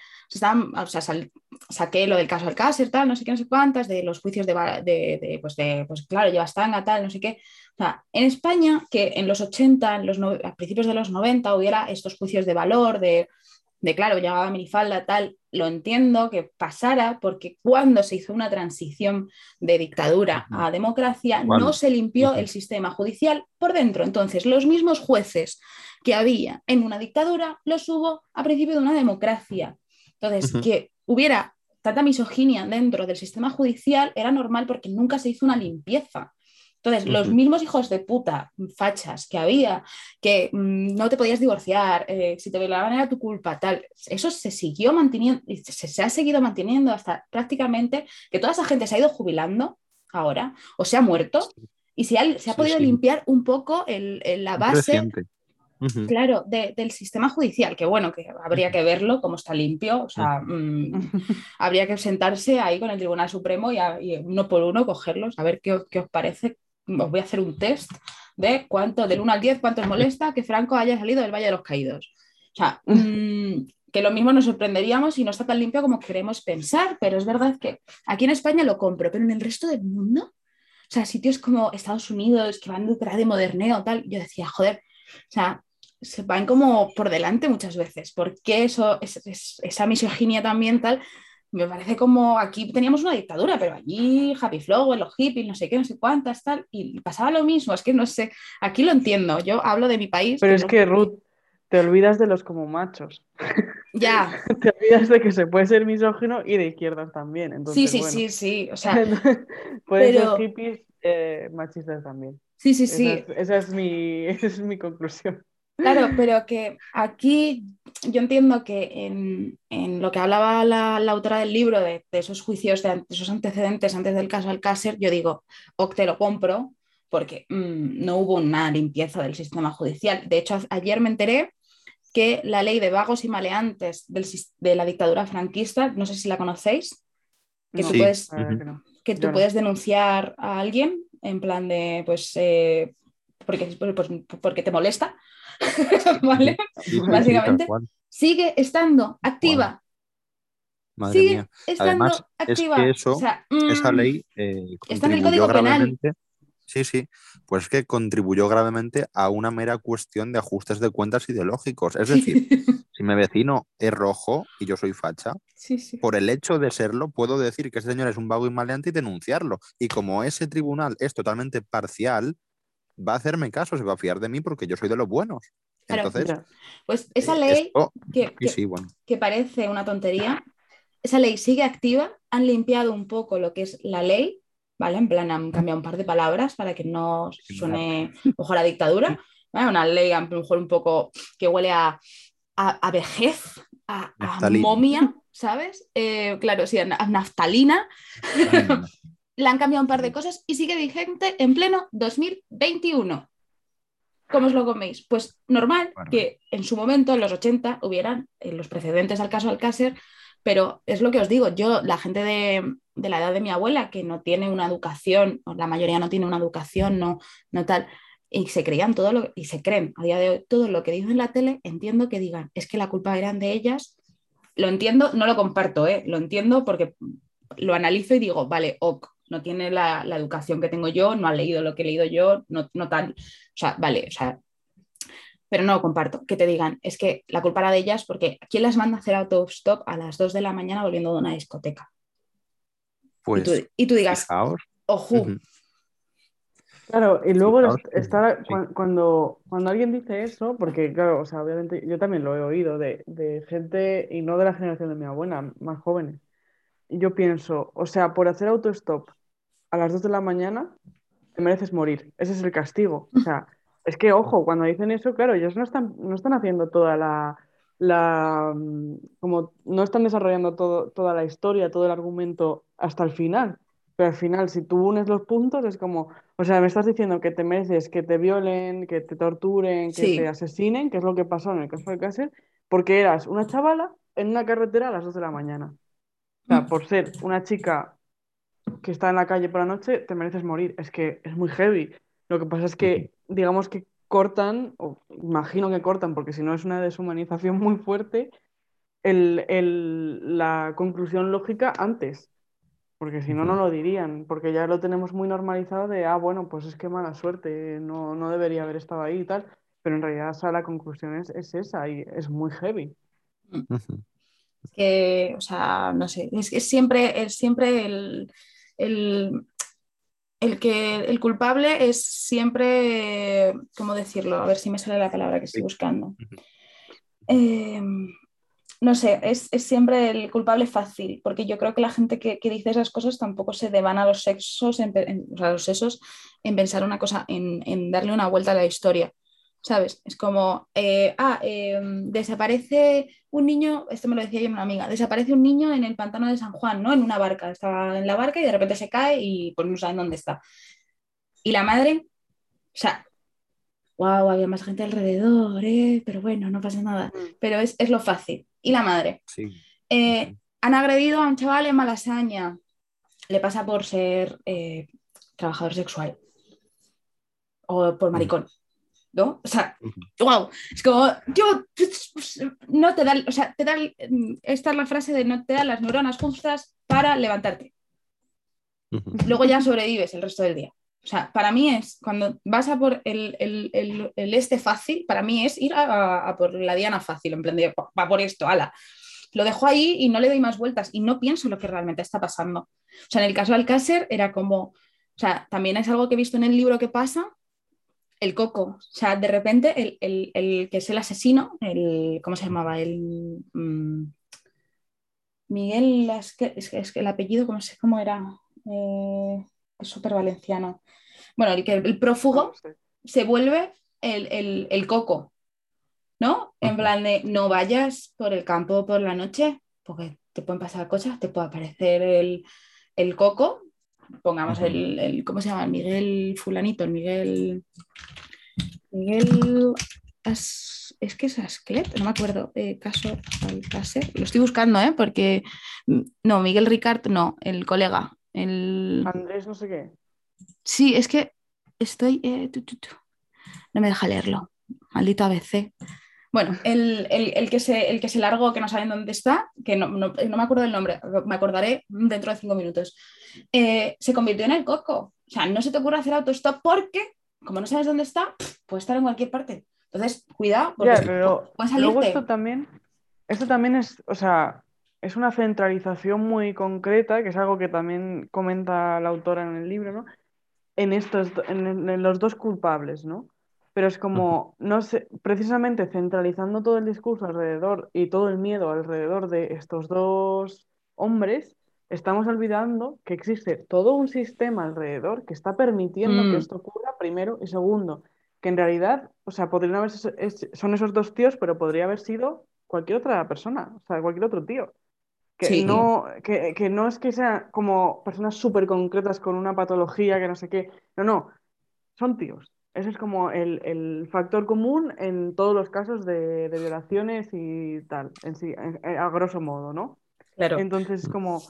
o sea, sal- saqué lo del caso Alcácer, tal, no sé qué, no sé cuántas, de los juicios de, de, de, pues, de, pues claro, llevas tanga, tal, no sé qué. O sea, en España, que en los 80, en los a principios de los 90 hubiera estos juicios de valor, de, de claro, llevaba minifalda, tal, lo entiendo que pasara, porque cuando se hizo una transición de dictadura a democracia, no se limpió el sistema judicial por dentro. Entonces, los mismos jueces que había en una dictadura los hubo a principio de una democracia. Entonces, que hubiera tanta misoginia dentro del sistema judicial era normal porque nunca se hizo una limpieza. Entonces, los mismos hijos de puta, fachas que había, que mm, no te podías divorciar, eh, si te violaban era tu culpa, tal, eso se siguió manteniendo, se, se ha seguido manteniendo hasta prácticamente que toda esa gente se ha ido jubilando ahora o se ha muerto y se ha, se ha Sí, podido sí. limpiar un poco el- el- la base. Claro, de- del sistema judicial, que bueno, que habría que verlo cómo está limpio, o sea, mm, <laughs> habría que sentarse ahí con el Tribunal Supremo y, a- y uno por uno cogerlos, a ver qué, qué os parece. Os voy a hacer un test de cuánto, del 1 al 10, cuánto os molesta que Franco haya salido del Valle de los Caídos. O sea, <laughs> mm, que lo mismo nos sorprenderíamos y no está tan limpio como queremos pensar, pero es verdad que aquí en España lo compro, pero en el resto del mundo, o sea, sitios como Estados Unidos que van detrás de moderneo, tal, yo decía, joder, o sea, se van como por delante muchas veces. porque eso, es, es- esa misoginia también tal? Me parece como aquí teníamos una dictadura, pero allí Happy Flower, los hippies, no sé qué, no sé cuántas, tal, y pasaba lo mismo. Es que no sé, aquí lo entiendo. Yo hablo de mi país. Pero es que, Ruth, te olvidas de los como machos. Ya, <laughs> Te olvidas de que se puede ser misógino y de izquierdas también. sí, Entonces, sí, bueno. sí, sí. O sea, <laughs> Pueden pero- ser hippies eh, machistas también. sí, sí, sí. Esa, es, esa es mi, <laughs> esa es mi conclusión. Claro, <laughs> pero que aquí yo entiendo que en, en lo que hablaba la, la autora del libro, de, de esos juicios, de, esos antecedentes antes del caso Alcácer, yo digo, ok, te lo compro, porque mm, no hubo una limpieza del sistema judicial. De hecho, ayer me enteré que la ley de vagos y maleantes del de la dictadura franquista, no sé si la conocéis, que No, tú Sí. puedes que tú puedes denunciar a alguien en plan de, pues, eh, porque, pues, porque te molesta, <laughs> ¿vale? Sí, sí, sí, Básicamente. cual. Sigue estando activa, Madre sigue mía. estando Además, es activa. que eso, O sea, Esa mm, ley eh, está en el contribuyó Código Penal. gravemente. Sí, sí. Pues es que contribuyó gravemente a una mera cuestión de ajustes de cuentas ideológicos. Es decir, <laughs> si mi vecino es rojo y yo soy facha, sí, sí. por el hecho de serlo, puedo decir que ese señor es un vago y maleante y denunciarlo. Y como ese tribunal es totalmente parcial, va a hacerme caso, se va a fiar de mí porque yo soy de los buenos. Claro. Entonces. Pues esa eh, ley esto- que, sí, que- sí, bueno. que parece una tontería, esa ley sigue activa, han limpiado un poco lo que es la ley, ¿vale? En plan, han cambiado un par de palabras para que no suene ojo a la dictadura. ¿vale? Una ley a lo mejor un poco que huele a, a, a vejez, a, a momia, ¿sabes? Eh, claro, sí, a naftalina. Le han cambiado un par de cosas y sigue vigente en pleno 2021. ¿Cómo os lo coméis? Pues normal Bueno. que en su momento, en los 80, hubieran eh, los precedentes al caso Alcácer, pero es lo que os digo, yo, la gente de, de la edad de mi abuela, que no tiene una educación, o la mayoría no tiene una educación, no, no tal, y se creían todo lo y se creen a día de hoy todo lo que dicen en la tele, entiendo que digan, es que la culpa eran de ellas. Lo entiendo, no lo comparto, ¿eh? lo entiendo porque lo analizo y digo, vale, ok, no tiene la, educación que tengo yo, no ha leído lo que he leído yo, no, no tal, o sea, vale, o sea, pero no lo comparto, que te digan, es que la culpa era de ellas porque ¿quién las manda a hacer autostop a las 2 de la mañana volviendo de una discoteca? Pues, y, tú, digas, ojo, Claro, y luego estar, cuando, cuando alguien dice eso, porque claro, o sea, obviamente yo también lo he oído de, gente, y no de la generación de mi abuela, más jóvenes, yo pienso, o sea, por hacer autostop a las 2 de la mañana, te mereces morir, ese es el castigo. O sea, <laughs> es que, ojo, cuando dicen eso, claro, ellos no están, no están haciendo toda la, la, mm, como no están desarrollando todo, toda la historia, todo el argumento hasta el final. Pero al final, si tú unes los puntos, es como, o sea, me estás diciendo que te mereces que te violen, que te torturen, que te asesinen, que es lo que pasó en el caso de Cáceres, porque eras una chavala en una carretera a las 2 de la mañana. O sea, por ser una chica que está en la calle por la noche, te mereces morir. Es que es muy heavy. Lo que pasa es que, digamos que cortan, o imagino que cortan, porque si no es una deshumanización <laughs> muy fuerte, el, la conclusión lógica antes. Porque si no, no lo dirían, porque ya lo tenemos muy normalizado de, ah, bueno, pues es que mala suerte, no, no debería haber estado ahí y tal, pero en realidad la conclusión es, esa y es muy heavy. Es que, o sea, no sé, es que siempre, es siempre el, el, el, que el culpable es siempre, ¿cómo decirlo? A ver si me sale la palabra que estoy buscando no sé, es, siempre el culpable fácil, porque yo creo que la gente que, dice esas cosas tampoco se devan a los sexos, en, los sesos, en pensar una cosa, en, darle una vuelta a la historia. ¿Sabes? Es como, eh, ah, em, desaparece un niño, esto me lo decía yo una amiga, desaparece un niño en el pantano de San Juan, ¿no? En una barca, estaba en la barca y de repente se cae y pues no saben dónde está. Y la madre, o sea, wow, había más gente alrededor, ¿eh? pero bueno, no pasa nada. Mm. Pero es, es lo fácil y la madre. Eh, han agredido a un chaval en Malasaña. Le pasa por ser eh, trabajador sexual o por maricón. ¿No? O sea, wow, es como, yo, no te da, o sea, te da, esta es la frase de no te dan las neuronas justas para levantarte. Luego ya sobrevives el resto del día. O sea, para mí es, cuando vas a por el, este fácil, para mí es ir a, por la diana fácil, en plan de, va por esto, ala. Lo dejo ahí y no le doy más vueltas y no pienso lo que realmente está pasando. O sea, en el caso de Alcácer era como, o sea, también es algo que he visto en el libro que pasa, el coco. O sea, de repente el, que es el asesino, el, ¿cómo se llamaba? El... Mm, Miguel, es que, es que, el apellido, ¿cómo, sé, cómo era? Eh, es súper valenciano. Bueno, el que el prófugo se vuelve el, coco, ¿no? En plan de no vayas por el campo por la noche, porque te pueden pasar cosas, te puede aparecer el, coco, pongamos el, ¿cómo se llama? Miguel Fulanito, el Miguel. Miguel. es que es Asclet, no me acuerdo. Eh, caso Alcácer. Lo estoy buscando, ¿eh? Porque. Mm, no, Miguel Ricard, no, el colega. El... Andrés, no sé qué. Sí, es que estoy. Eh, no me deja leerlo. Maldito ABC. Bueno, el, que se, el que se largó, que no saben dónde está, que no, me acuerdo del nombre, me acordaré dentro de cinco minutos, eh, se convirtió en el coco. O sea, no se te ocurre hacer autostop porque, como no sabes dónde está, puede estar en cualquier parte. Entonces, cuidado, porque pero luego esto también, esto también es, o sea, es una centralización muy concreta, que es algo que también comenta la autora en el libro, ¿no? En estos, en, los dos culpables, ¿no? Pero es como, no sé, precisamente centralizando todo el discurso alrededor y todo el miedo alrededor de estos dos hombres, estamos olvidando que existe todo un sistema alrededor que está permitiendo que mm. esto ocurra, primero, y segundo, que en realidad, o sea, podrían haber, son esos dos tíos, pero podría haber sido cualquier otra persona, o sea, cualquier otro tío. Que, no, que, no es que sean como personas súper concretas con una patología que no sé qué. No, no. Son tíos. Ese es como el, factor común en todos los casos de, violaciones y tal, en sí, a grosso modo, ¿no? Claro. Entonces, como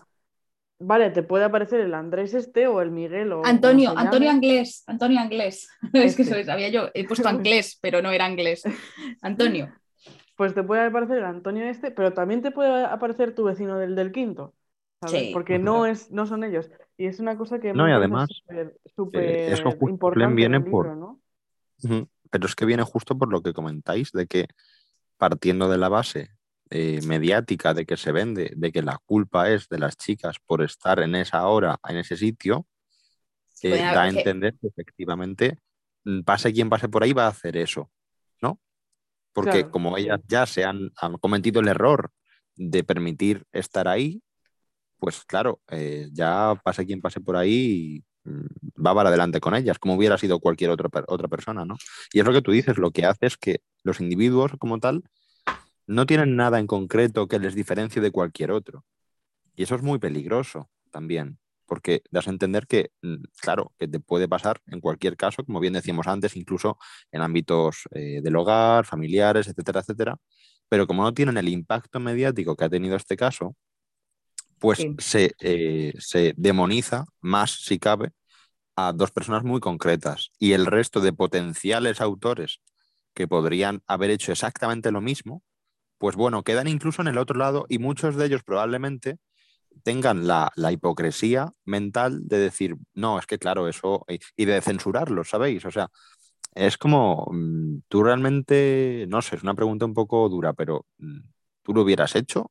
vale, te puede aparecer el Andrés este o el Miguel o... Antonio, Antonio Anglés, Antonio Anglés. <laughs> Es que eso este. sabía yo, he puesto Anglés, pero no era Anglés. Antonio. <laughs> Pues te puede aparecer el Antonio este, pero también te puede aparecer tu vecino del del quinto. ¿sabes? Porque no, es, no son ellos. Y es una cosa que no, y además, súper eh, importante. Viene por... ¿no? Pero es que viene justo por lo que comentáis, de que partiendo de la base eh, mediática de que se vende, de que la culpa es de las chicas por estar en esa hora, en ese sitio, eh, da a entender que efectivamente mm, pase quien pase por ahí va a hacer eso, ¿no? Porque como ellas ya se han, cometido el error de permitir estar ahí, pues claro, eh, ya pase quien pase por ahí mm, va para adelante con ellas, como hubiera sido cualquier otra, otra persona, ¿no? Y es lo que tú dices, lo que hace es que los individuos como tal no tienen nada en concreto que les diferencie de cualquier otro. Y eso es muy peligroso también, porque das a entender que, mm, claro, que te puede pasar en cualquier caso, como bien decíamos antes, incluso en ámbitos eh, del hogar, familiares, etcétera, etcétera. Pero como no tienen el impacto mediático que ha tenido este caso, pues se, eh, se demoniza más, si cabe, a dos personas muy concretas. Y el resto de potenciales autores que podrían haber hecho exactamente lo mismo, pues bueno, quedan incluso en el otro lado y muchos de ellos probablemente tengan la, hipocresía mental de decir, no, es que claro, eso, y de censurarlo, ¿sabéis? O sea, es como, mm, tú realmente, no sé, es una pregunta un poco dura, pero mm, tú lo hubieras hecho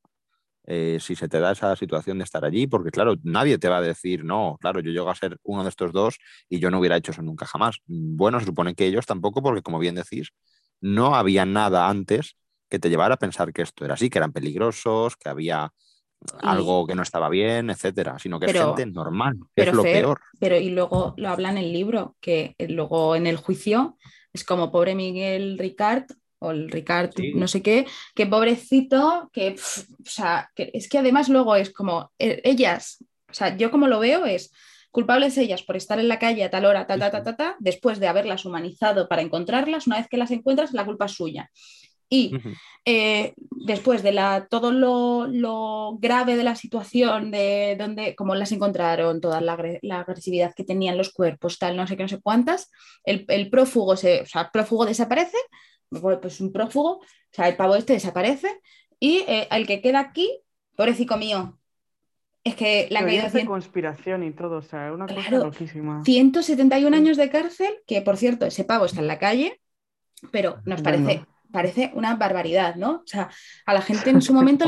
eh, si se te da esa situación de estar allí, porque claro, nadie te va a decir, no, claro, yo llego a ser uno de estos dos y yo no hubiera hecho eso nunca jamás. Bueno, se supone que ellos tampoco, porque como bien decís, no había nada antes que te llevara a pensar que esto era así, que eran peligrosos, que había algo que no estaba bien, etcétera, sino que es gente normal, que es lo peor. Pero y luego lo habla en el libro, que luego en el juicio es como pobre Miguel Ricard o el Ricard no sé qué, que pobrecito, que, o sea, que es que además luego es como e, ellas, o sea, yo como lo veo es culpables ellas por estar en la calle a tal hora, ta, ta, ta, ta, ta, después de haberlas humanizado para encontrarlas, una vez que las encuentras, la culpa es suya. Y eh, después de la, todo lo, grave de la situación, de donde, cómo las encontraron, toda la, agresividad que tenían los cuerpos, tal, no sé qué, no sé cuántas, el, prófugo, se, o sea, prófugo desaparece, pues un prófugo, o sea, el pavo este desaparece, y eh, el que queda aquí, pobrecito mío, es que la caída conspiración y todo, o sea, una cosa loquísima. 171 años de cárcel, que por cierto, ese pavo está en la calle, pero nos parece parece una barbaridad, ¿no? O sea, a la gente en su <laughs> momento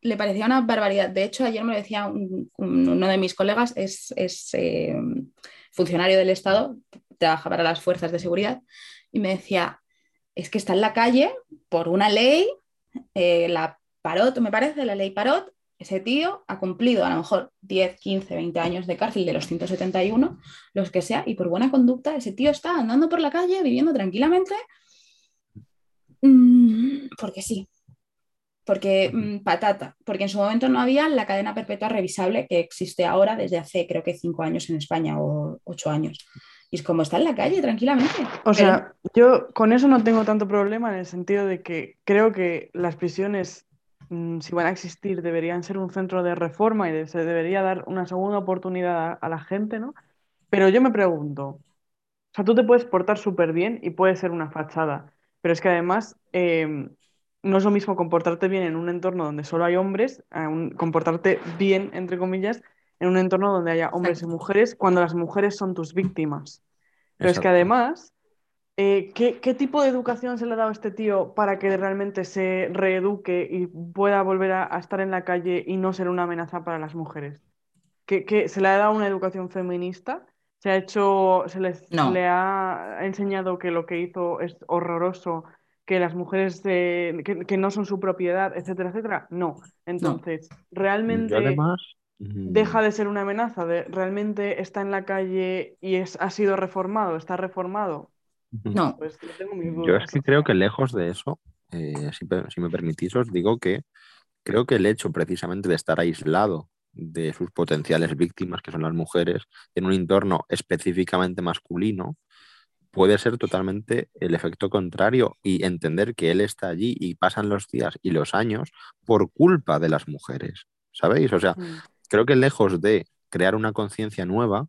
le, parecía una barbaridad. De hecho, ayer me lo decía uno de mis colegas, es, eh, funcionario del Estado, trabaja para las fuerzas de seguridad, y me decía, es que está en la calle por una ley, eh, la Parot, me parece, la ley Parot, ese tío ha cumplido a lo mejor 10, 15, 20 años de cárcel de los 171, los que sea, y por buena conducta, ese tío está andando por la calle, viviendo tranquilamente, Mm, porque sí. Porque mm, patata, porque en su momento no había la cadena perpetua revisable que existe ahora desde hace creo que cinco años en España o ocho años. Y es como está en la calle tranquilamente. O sea, yo con eso no tengo tanto problema en el sentido de que creo que las prisiones, mm, si van a existir, deberían ser un centro de reforma y se debería dar una segunda oportunidad a, la gente, ¿no? Pero yo me pregunto, o sea, tú te puedes portar súper bien y puede ser una fachada, pero es que además em, no es lo mismo comportarte bien en un entorno donde solo hay hombres, comportarte bien, entre comillas, en un entorno donde haya hombres y mujeres, cuando las mujeres son tus víctimas. Pero es que además, eh, ¿qué, tipo de educación se le ha dado a este tío para que realmente se reeduque y pueda volver a, estar en la calle y no ser una amenaza para las mujeres? ¿Que, se le ha dado una educación feminista? se ha hecho, se les le ha enseñado que lo que hizo es horroroso, que las mujeres que, no son su propiedad, etcétera, etcétera. No. Entonces, realmente deja de ser una amenaza, de, realmente está en la calle y es, ha sido reformado, está reformado. No. Pues yo es que creo que lejos de eso, eh, si, si me permitís, os digo que creo que el hecho precisamente de estar aislado de sus potenciales víctimas, que son las mujeres, en un entorno específicamente masculino, puede ser totalmente el efecto contrario y entender que él está allí y pasan los días y los años por culpa de las mujeres, ¿sabéis? O sea, mm. Creo que lejos de crear una conciencia nueva,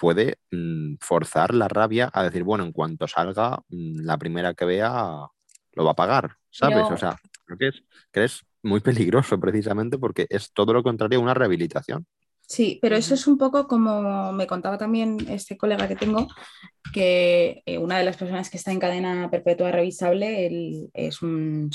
puede mm, forzar la rabia a decir, bueno, en cuanto salga, mm, la primera que vea lo va a pagar, ¿sabes? O sea, creo que es, que es muy peligroso precisamente porque es todo lo contrario a una rehabilitación. Sí, pero eso es un poco como me contaba también este colega que tengo, que eh, una de las personas que está en cadena perpetua revisable es un,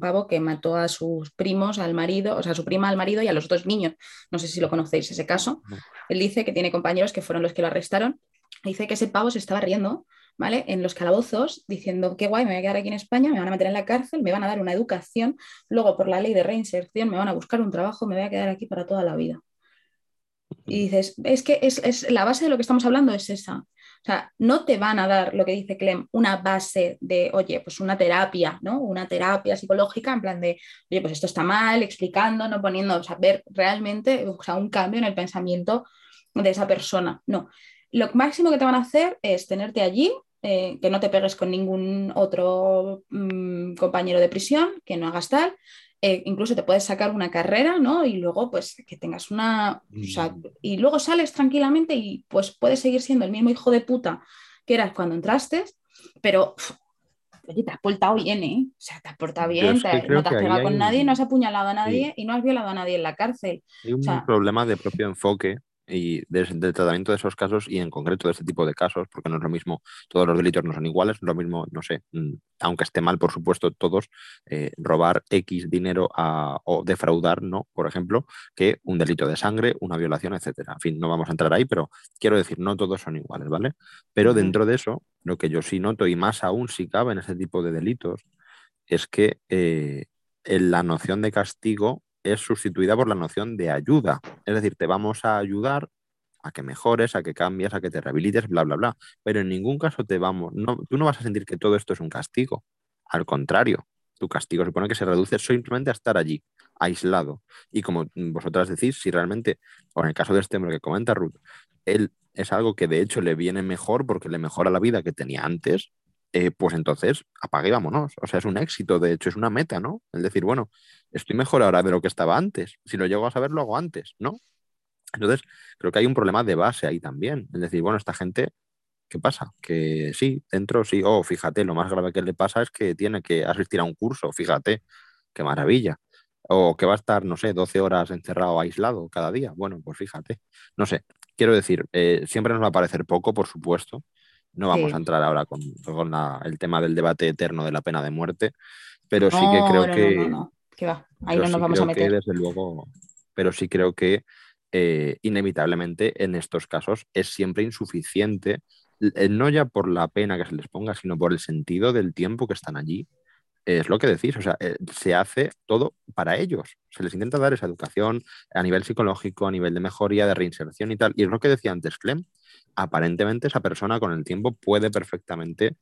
pavo que mató a sus primos, al marido, o sea, a su prima, al marido y a los dos niños. No sé si lo conocéis ese caso. Él dice que tiene compañeros que fueron los que lo arrestaron. Dice que ese pavo se estaba riendo, ¿vale? En los calabozos, diciendo, qué guay, me voy a quedar aquí en España, me van a meter en la cárcel, me van a dar una educación, luego por la ley de reinserción me van a buscar un trabajo, me voy a quedar aquí para toda la vida. Y dices, es que es, la base de lo que estamos hablando es esa. O sea, no te van a dar lo que dice Clem, una base de, oye, pues una terapia, ¿no? Una terapia psicológica en plan de, oye, pues esto está mal, explicando, no poniendo, o sea, ver realmente, o sea, un cambio en el pensamiento de esa persona. No. Lo máximo que te van a hacer es tenerte allí, eh, que no te pegues con ningún otro mm, compañero de prisión, que no hagas tal, eh, incluso te puedes sacar una carrera, ¿no? Y luego, pues, que tengas una... Mm. y luego sales tranquilamente y pues puedes seguir siendo el mismo hijo de puta que eras cuando entraste, pero... oye, te has portado bien, ¿eh? O sea, te has portado bien, no te has pegado con nadie, no has apuñalado a nadie y no has violado a nadie en la cárcel. Hay un problema de propio enfoque y del tratamiento de esos casos y en concreto de este tipo de casos, porque no es lo mismo, todos los delitos no son iguales, no es lo mismo, no sé, mm, aunque esté mal, por supuesto, todos, eh, robar X dinero o defraudar, ¿no? Por ejemplo, que un delito de sangre, una violación, etcétera. En fin, no vamos a entrar ahí, pero quiero decir, no todos son iguales, ¿vale? Pero dentro de eso, lo que yo sí noto, y más aún si cabe en ese tipo de delitos, es que eh, la noción de castigo es sustituida por la noción de ayuda. Es decir, te vamos a ayudar a que mejores, a que cambies, a que te rehabilites, bla, bla, bla. Pero en ningún caso te vamos, no, tú no vas a sentir que todo esto es un castigo. Al contrario, tu castigo supone que se reduce simplemente a estar allí, aislado. Y como vosotras decís, si realmente, o en el caso de este hombre que comenta Ruth, él es algo que de hecho le viene mejor porque le mejora la vida que tenía antes, eh, pues entonces apague y vámonos. O sea, es un éxito, de hecho, es una meta, ¿no? Es decir, bueno, estoy mejor ahora de lo que estaba antes. Si lo llego a saber, lo hago antes, ¿no? Entonces, creo que hay un problema de base ahí también. Es decir, bueno, esta gente, ¿qué pasa? Que sí, dentro sí, oh, fíjate, lo más grave que le pasa es que tiene que asistir a un curso, fíjate, qué maravilla. O que va a estar, no sé, 12 horas encerrado, aislado cada día. Bueno, pues fíjate. No sé, quiero decir, eh, siempre nos va a parecer poco, por supuesto, no vamos a entrar ahora con, el tema del debate eterno de la pena de muerte, pero sí que creo que. No, va? Ahí no nos vamos a meter. desde luego, pero sí creo que eh, inevitablemente en estos casos es siempre insuficiente, eh, no ya por la pena que se les ponga, sino por el sentido del tiempo que están allí. Es lo que decís, o sea, eh, se hace todo para ellos. Se les intenta dar esa educación a nivel psicológico, a nivel de mejoría, de reinserción y tal. Y es lo que decía antes Clem, aparentemente esa persona con el tiempo puede perfectamente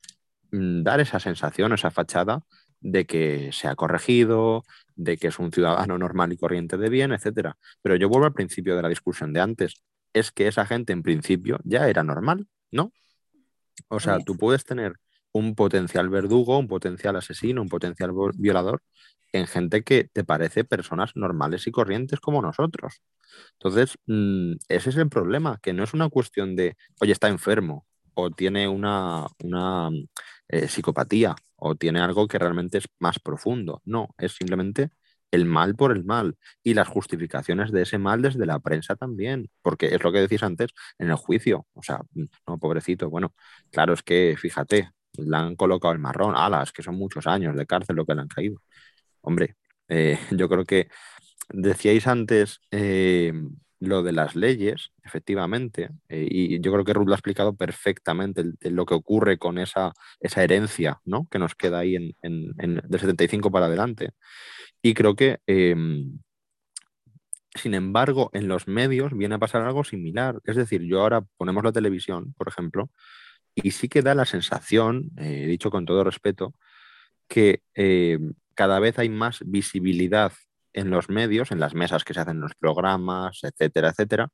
mm, dar esa sensación, esa fachada de que se ha corregido, de que es un ciudadano normal y corriente de bien, etc. Pero yo vuelvo al principio de la discusión de antes. Es que esa gente en principio ya era normal, ¿no? O sea, tú puedes tener un potencial verdugo, un potencial asesino, un potencial violador en gente que te parece personas normales y corrientes como nosotros. Entonces, mm, ese es el problema, que no es una cuestión de, oye, está enfermo o tiene una, una eh, psicopatía o tiene algo que realmente es más profundo. No, es simplemente el mal por el mal y las justificaciones de ese mal desde la prensa también, porque es lo que decís antes en el juicio, o sea, mm, no, pobrecito, bueno, claro, es que fíjate, le han colocado el marrón, alas, que son muchos años de cárcel lo que le han caído. Hombre, eh, <laughs> yo creo que decíais antes eh, lo de las leyes, efectivamente, eh, y yo creo que Ruth lo ha explicado perfectamente, lo que ocurre con esa, esa herencia ¿no? que nos queda ahí en, en, del 75 para adelante. Y creo que, em, sin embargo, en los medios viene a pasar algo similar. Es decir, yo ahora ponemos la televisión, por ejemplo, y sí que da la sensación, dicho con todo respeto, que em, cada vez hay más visibilidad en los medios, en las mesas que se hacen los programas, etcétera, etcétera,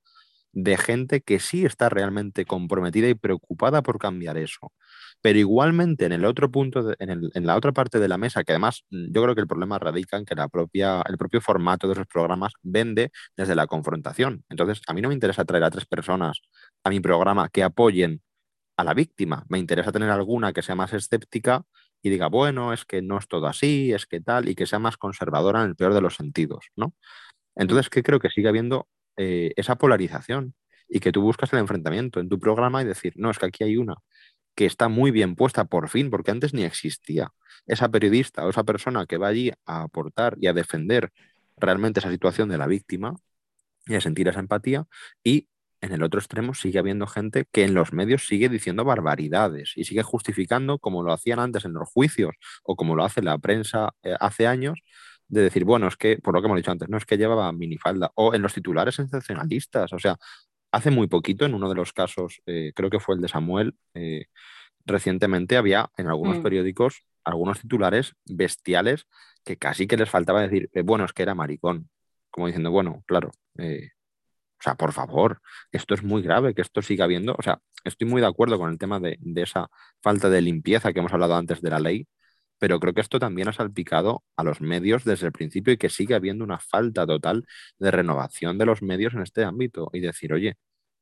de gente que sí está realmente comprometida y preocupada por cambiar eso. Pero igualmente en el otro punto, en, la otra parte de la mesa, que además mm, yo creo que el problema radica en que la propia, el propio formato de esos programas vende desde la confrontación. Entonces, a mí no me interesa traer a tres personas a mi programa que apoyen a la víctima. Me interesa tener alguna que sea más escéptica y diga, bueno, es que no es todo así, es que tal, y que sea más conservadora en el peor de los sentidos, ¿no? Entonces, ¿qué creo que sigue habiendo eh, esa polarización y que tú buscas el enfrentamiento en tu programa y decir, no, es que aquí hay una que está muy bien puesta por fin, porque antes ni existía. Esa periodista o esa persona que va allí a aportar y a defender realmente esa situación de la víctima y a sentir esa empatía y en el otro extremo sigue habiendo gente que en los medios sigue diciendo barbaridades y sigue justificando como lo hacían antes en los juicios o como lo hace la prensa eh, hace años, de decir, bueno, es que, por lo que hemos dicho antes, no es que llevaba minifalda, o en los titulares sensacionalistas, o sea, hace muy poquito, en uno de los casos, eh, creo que fue el de Samuel, eh, recientemente había en algunos mm. periódicos algunos titulares bestiales que casi que les faltaba decir, bueno, es que era maricón, como diciendo, bueno, claro, o sea, por favor, esto es muy grave, que esto siga habiendo. O sea, estoy muy de acuerdo con el tema de, esa falta de limpieza que hemos hablado antes de la ley, pero creo que esto también ha salpicado a los medios desde el principio y que sigue habiendo una falta total de renovación de los medios en este ámbito y decir, oye,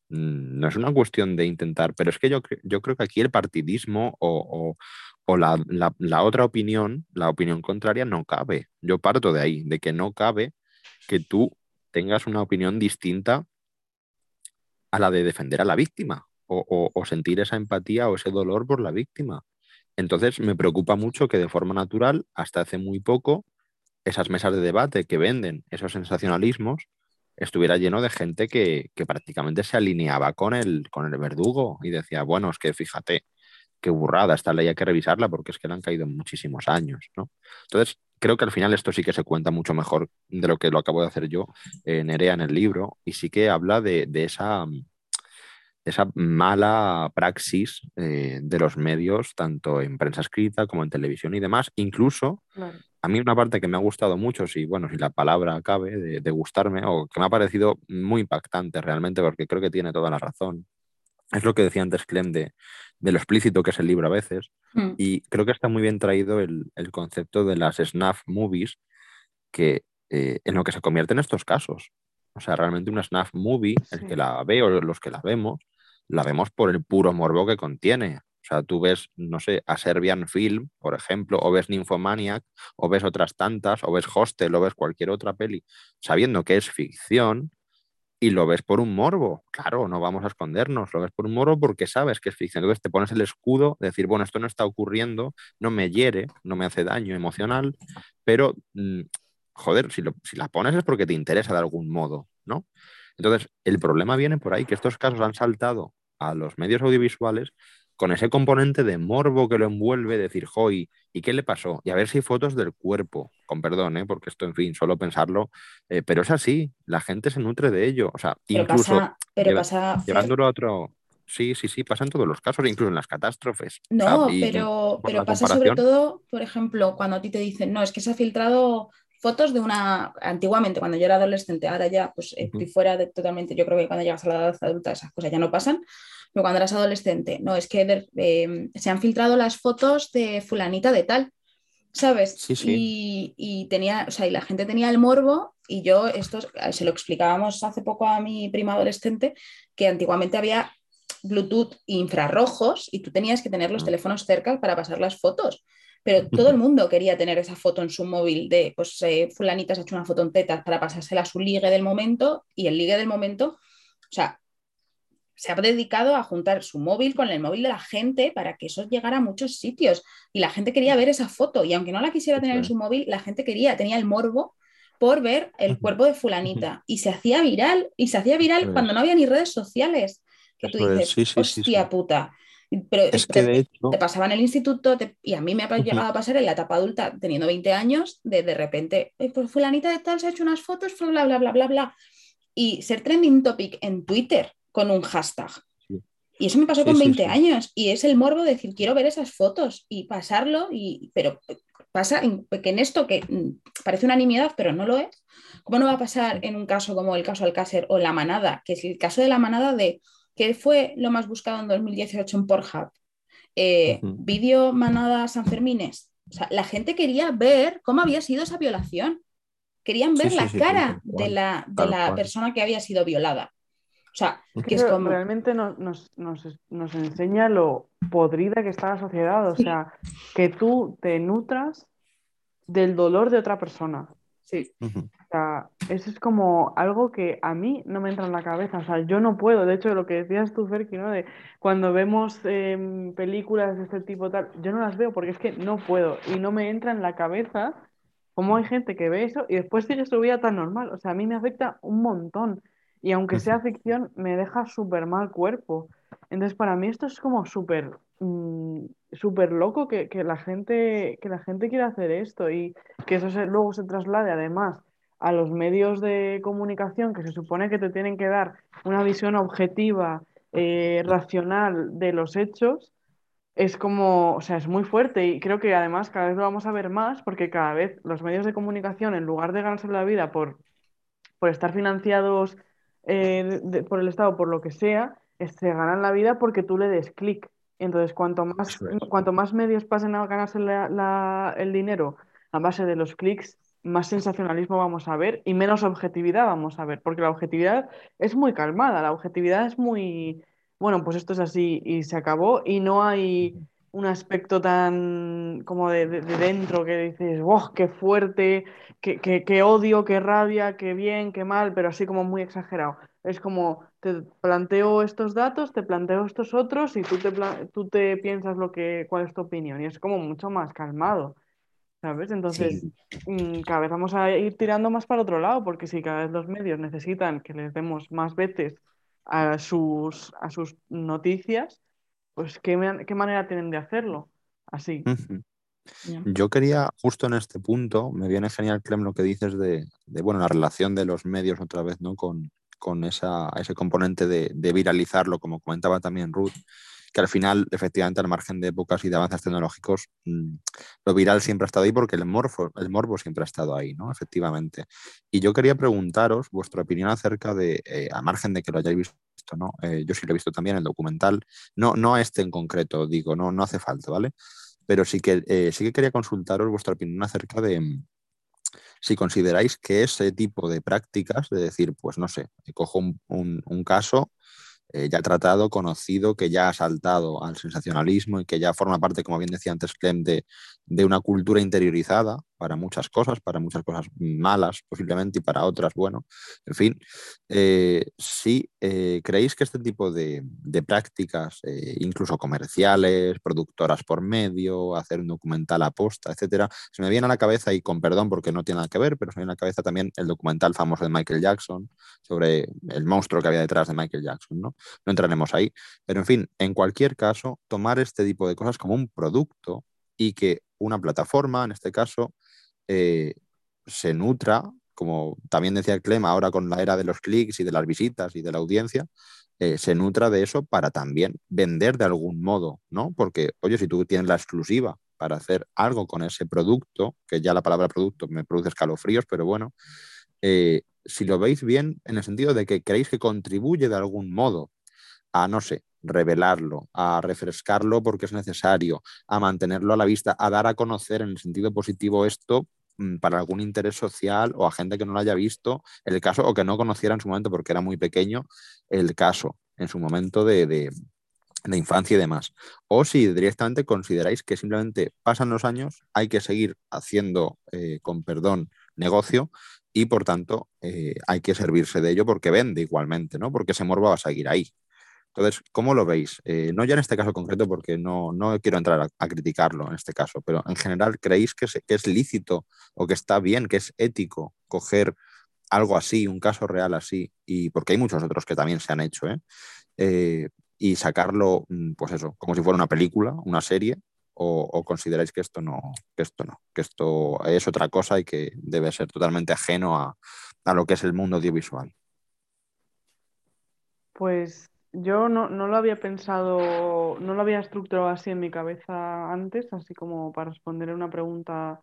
mm, no es una cuestión de intentar, pero es que yo, creo que aquí el partidismo o, la, otra opinión, la opinión contraria, no cabe. Yo parto de ahí, de que no cabe que tú tengas una opinión distinta a la de defender a la víctima o, sentir esa empatía o ese dolor por la víctima. Entonces me preocupa mucho que de forma natural, hasta hace muy poco, esas mesas de debate que venden esos sensacionalismos estuviera lleno de gente que, prácticamente se alineaba con el, con el verdugo y decía, bueno, es que fíjate, qué burrada, esta ley hay que revisarla porque es que le han caído muchísimos años, ¿no? Entonces, creo que al final esto sí que se cuenta mucho mejor de lo que lo acabo de hacer yo, en Nerea, en el libro, y sí que habla de, esa, esa mala praxis eh, de los medios, tanto en prensa escrita como en televisión y demás. Incluso, a mí una parte que me ha gustado mucho, si, bueno, si la palabra cabe, de, de gustarme, o que me ha parecido muy impactante realmente, porque creo que tiene toda la razón, es lo que decía antes Clem de, de lo explícito que es el libro a veces. Hmm. Y creo que está muy bien traído el, concepto de las snuff movies, que eh, en lo que se convierte en estos casos. O sea, realmente una snuff movie, el que la ve o los que la vemos, la vemos por el puro morbo que contiene. O sea, tú ves, no sé, a Serbian Film, por ejemplo, o ves Nymphomaniac, o ves otras tantas, o ves Hostel, o ves cualquier otra peli, sabiendo que es ficción, y lo ves por un morbo. Claro, no vamos a escondernos, lo ves por un morbo porque sabes que es ficción. Entonces te pones el escudo de decir, bueno, esto no está ocurriendo, no me hiere, no me hace daño emocional, pero, mm, joder, si, si la pones es porque te interesa de algún modo, ¿no? Entonces, el problema viene por ahí, que estos casos han saltado a los medios audiovisuales con ese componente de morbo que lo envuelve, decir, joy, ¿y qué le pasó? Y a ver si hay fotos del cuerpo, con perdón, ¿eh? porque esto, en fin, solo pensarlo, eh, pero es así, la gente se nutre de ello, o sea, incluso pero pasa, llevándolo a otro... Sí, sí, sí, pasa en todos los casos, incluso en las catástrofes. No, pero, pero pasa sobre todo, por ejemplo, cuando a ti te dicen, no, es que se ha filtrado fotos de una, antiguamente cuando yo era adolescente, ahora ya pues estoy fuera de totalmente, yo creo que cuando llegas a la edad adulta esas cosas ya no pasan, pero cuando eras adolescente, no, es que eh, se han filtrado las fotos de fulanita de tal, ¿sabes? Sí, sí. Y, tenía, o sea, y la gente tenía el morbo y yo esto se lo explicábamos hace poco a mi prima adolescente, que antiguamente había Bluetooth infrarrojos y tú tenías que tener los mm. teléfonos cerca para pasar las fotos. Pero todo el <laughs> mundo quería tener esa foto en su móvil de, pues, eh, fulanita se ha hecho una foto en tetas para pasársela a su ligue del momento y el ligue del momento, o sea, se ha dedicado a juntar su móvil con el móvil de la gente para que eso llegara a muchos sitios. Y la gente quería ver esa foto. Y aunque no la quisiera tener en su móvil, la gente quería, tenía el morbo por ver el cuerpo de fulanita. Y se hacía viral. Y se hacía viral cuando no había ni redes sociales. Que tú dices, hostia puta. Pero, es que te, te pasaba en el instituto y a mí me ha llegado a pasar en la etapa adulta, teniendo 20 años, de de repente, pues fulanita de tal se ha hecho unas fotos, bla, bla, bla, bla, bla. Y ser trending topic en Twitter con un hashtag. Y eso me pasó con 20 años y es el morbo de decir, quiero ver esas fotos y pasarlo, y, pero pasa en, que en esto que mm, parece una nimiedad, pero no lo es, ¿cómo no va a pasar en un caso como el caso Alcácer o La Manada? Que es el caso de La Manada de que fue lo más buscado en 2018 en Pornhub. Eh, vídeo Manada San Fermines. O sea, la gente quería ver cómo había sido esa violación. Querían ver la cara de la, de la persona que había sido violada. O sea, que es como... realmente nos, nos, nos, enseña lo podrida que está la sociedad. O sea, que tú te nutras del dolor de otra persona. Sí. O sea, eso es como algo que a mí no me entra en la cabeza. O sea, yo no puedo. De hecho, lo que decías tú, Ferki, ¿no? De cuando vemos em, películas de este tipo tal, yo no las veo porque es que no puedo. Y no me entra en la cabeza cómo hay gente que ve eso y después sigue su vida tan normal. O sea, a mí me afecta un montón. Y aunque sea ficción, me deja súper mal cuerpo. Entonces, para mí esto es como súper mm, súper loco que, la gente, que la gente quiera hacer esto y que eso luego se traslade además a los medios de comunicación que se supone que te tienen que dar una visión objetiva, eh, racional de los hechos, es como, o sea, es muy fuerte y creo que además cada vez lo vamos a ver más porque cada vez los medios de comunicación, en lugar de ganarse la vida por, por estar financiados eh, por el Estado, por lo que sea, se ganan la vida porque tú le des clic. Entonces, cuanto más, cuanto más medios pasen a ganarse el dinero a base de los clics, más sensacionalismo vamos a ver y menos objetividad vamos a ver, porque la objetividad es muy calmada, la objetividad es muy, bueno, pues esto es así y se acabó y no hay un aspecto tan como de, dentro que dices, ¡wow! ¡Qué fuerte! Qué, qué, odio! ¡Qué rabia! ¡Qué bien! ¡Qué mal! Pero así como muy exagerado. Es como, te planteo estos datos, te planteo estos otros y tú te, tú te piensas lo que, cuál es tu opinión. Y es como mucho más calmado. ¿Sabes? Entonces, mm, cada vez vamos a ir tirando más para otro lado, porque si cada vez los medios necesitan que les demos más veces a sus, a sus noticias, pues ¿qué, manera tienen de hacerlo? Así. Yo quería, justo en este punto, me viene genial, Clem, lo que dices de, bueno, la relación de los medios otra vez, ¿no? Con, con esa, ese componente de, de, viralizarlo, como comentaba también Ruth, que al final, efectivamente, al margen de épocas y de avances tecnológicos, mm, lo viral siempre ha estado ahí porque el morbo, siempre ha estado ahí, ¿no? Efectivamente. Y yo quería preguntaros vuestra opinión acerca de, eh, a margen de que lo hayáis visto ¿no? Eh, yo sí lo he visto también, el documental, no, no este en concreto, digo, no, no hace falta, ¿vale? Pero sí que, eh, sí que quería consultaros vuestra opinión acerca de mm, si consideráis que ese tipo de prácticas, de decir, pues no sé, cojo un caso eh, ya tratado, conocido, que ya ha saltado al sensacionalismo y que ya forma parte, como bien decía antes Clem, de, de una cultura interiorizada para muchas cosas, para muchas cosas malas posiblemente y para otras, bueno, en fin, eh, si eh, creéis que este tipo de, prácticas, incluso comerciales, productoras por medio, hacer un documental aposta, etcétera, se me viene a la cabeza, y con perdón porque no tiene nada que ver, pero se me viene a la cabeza también el documental famoso de Michael Jackson sobre el monstruo que había detrás de Michael Jackson, ¿no? No entraremos ahí, pero en fin, en cualquier caso, tomar este tipo de cosas como un producto y que una plataforma, en este caso, eh, se nutra, como también decía el Clem, ahora con la era de los clics y de las visitas y de la audiencia, eh, se nutra de eso para también vender de algún modo, ¿no? Porque, oye, si tú tienes la exclusiva para hacer algo con ese producto, que ya la palabra producto me produce escalofríos, pero bueno, eh, si lo veis bien, en el sentido de que creéis que contribuye de algún modo a, no sé, revelarlo, a refrescarlo porque es necesario, a mantenerlo a la vista, a dar a conocer en el sentido positivo esto mm, para algún interés social o a gente que no lo haya visto el caso o que no conociera en su momento porque era muy pequeño el caso en su momento de, de, infancia y demás. O si directamente consideráis que simplemente pasan los años, hay que seguir haciendo, eh, con perdón, negocio y por tanto eh, hay que servirse de ello porque vende igualmente, ¿no? Porque ese morbo va a seguir ahí. Entonces, ¿cómo lo veis? Eh, no ya en este caso concreto, porque no, quiero entrar a, criticarlo en este caso, pero en general, ¿creéis que, es lícito o que está bien, que es ético coger algo así, un caso real así, y porque hay muchos otros que también se han hecho, ¿eh? eh y sacarlo, mm, pues eso, como si fuera una película, una serie, o, consideráis que esto no, que esto no, que esto es otra cosa y que debe ser totalmente ajeno a, a lo que es el mundo audiovisual? Pues yo no, no lo había pensado, no lo había estructurado así en mi cabeza antes, así como para responder una pregunta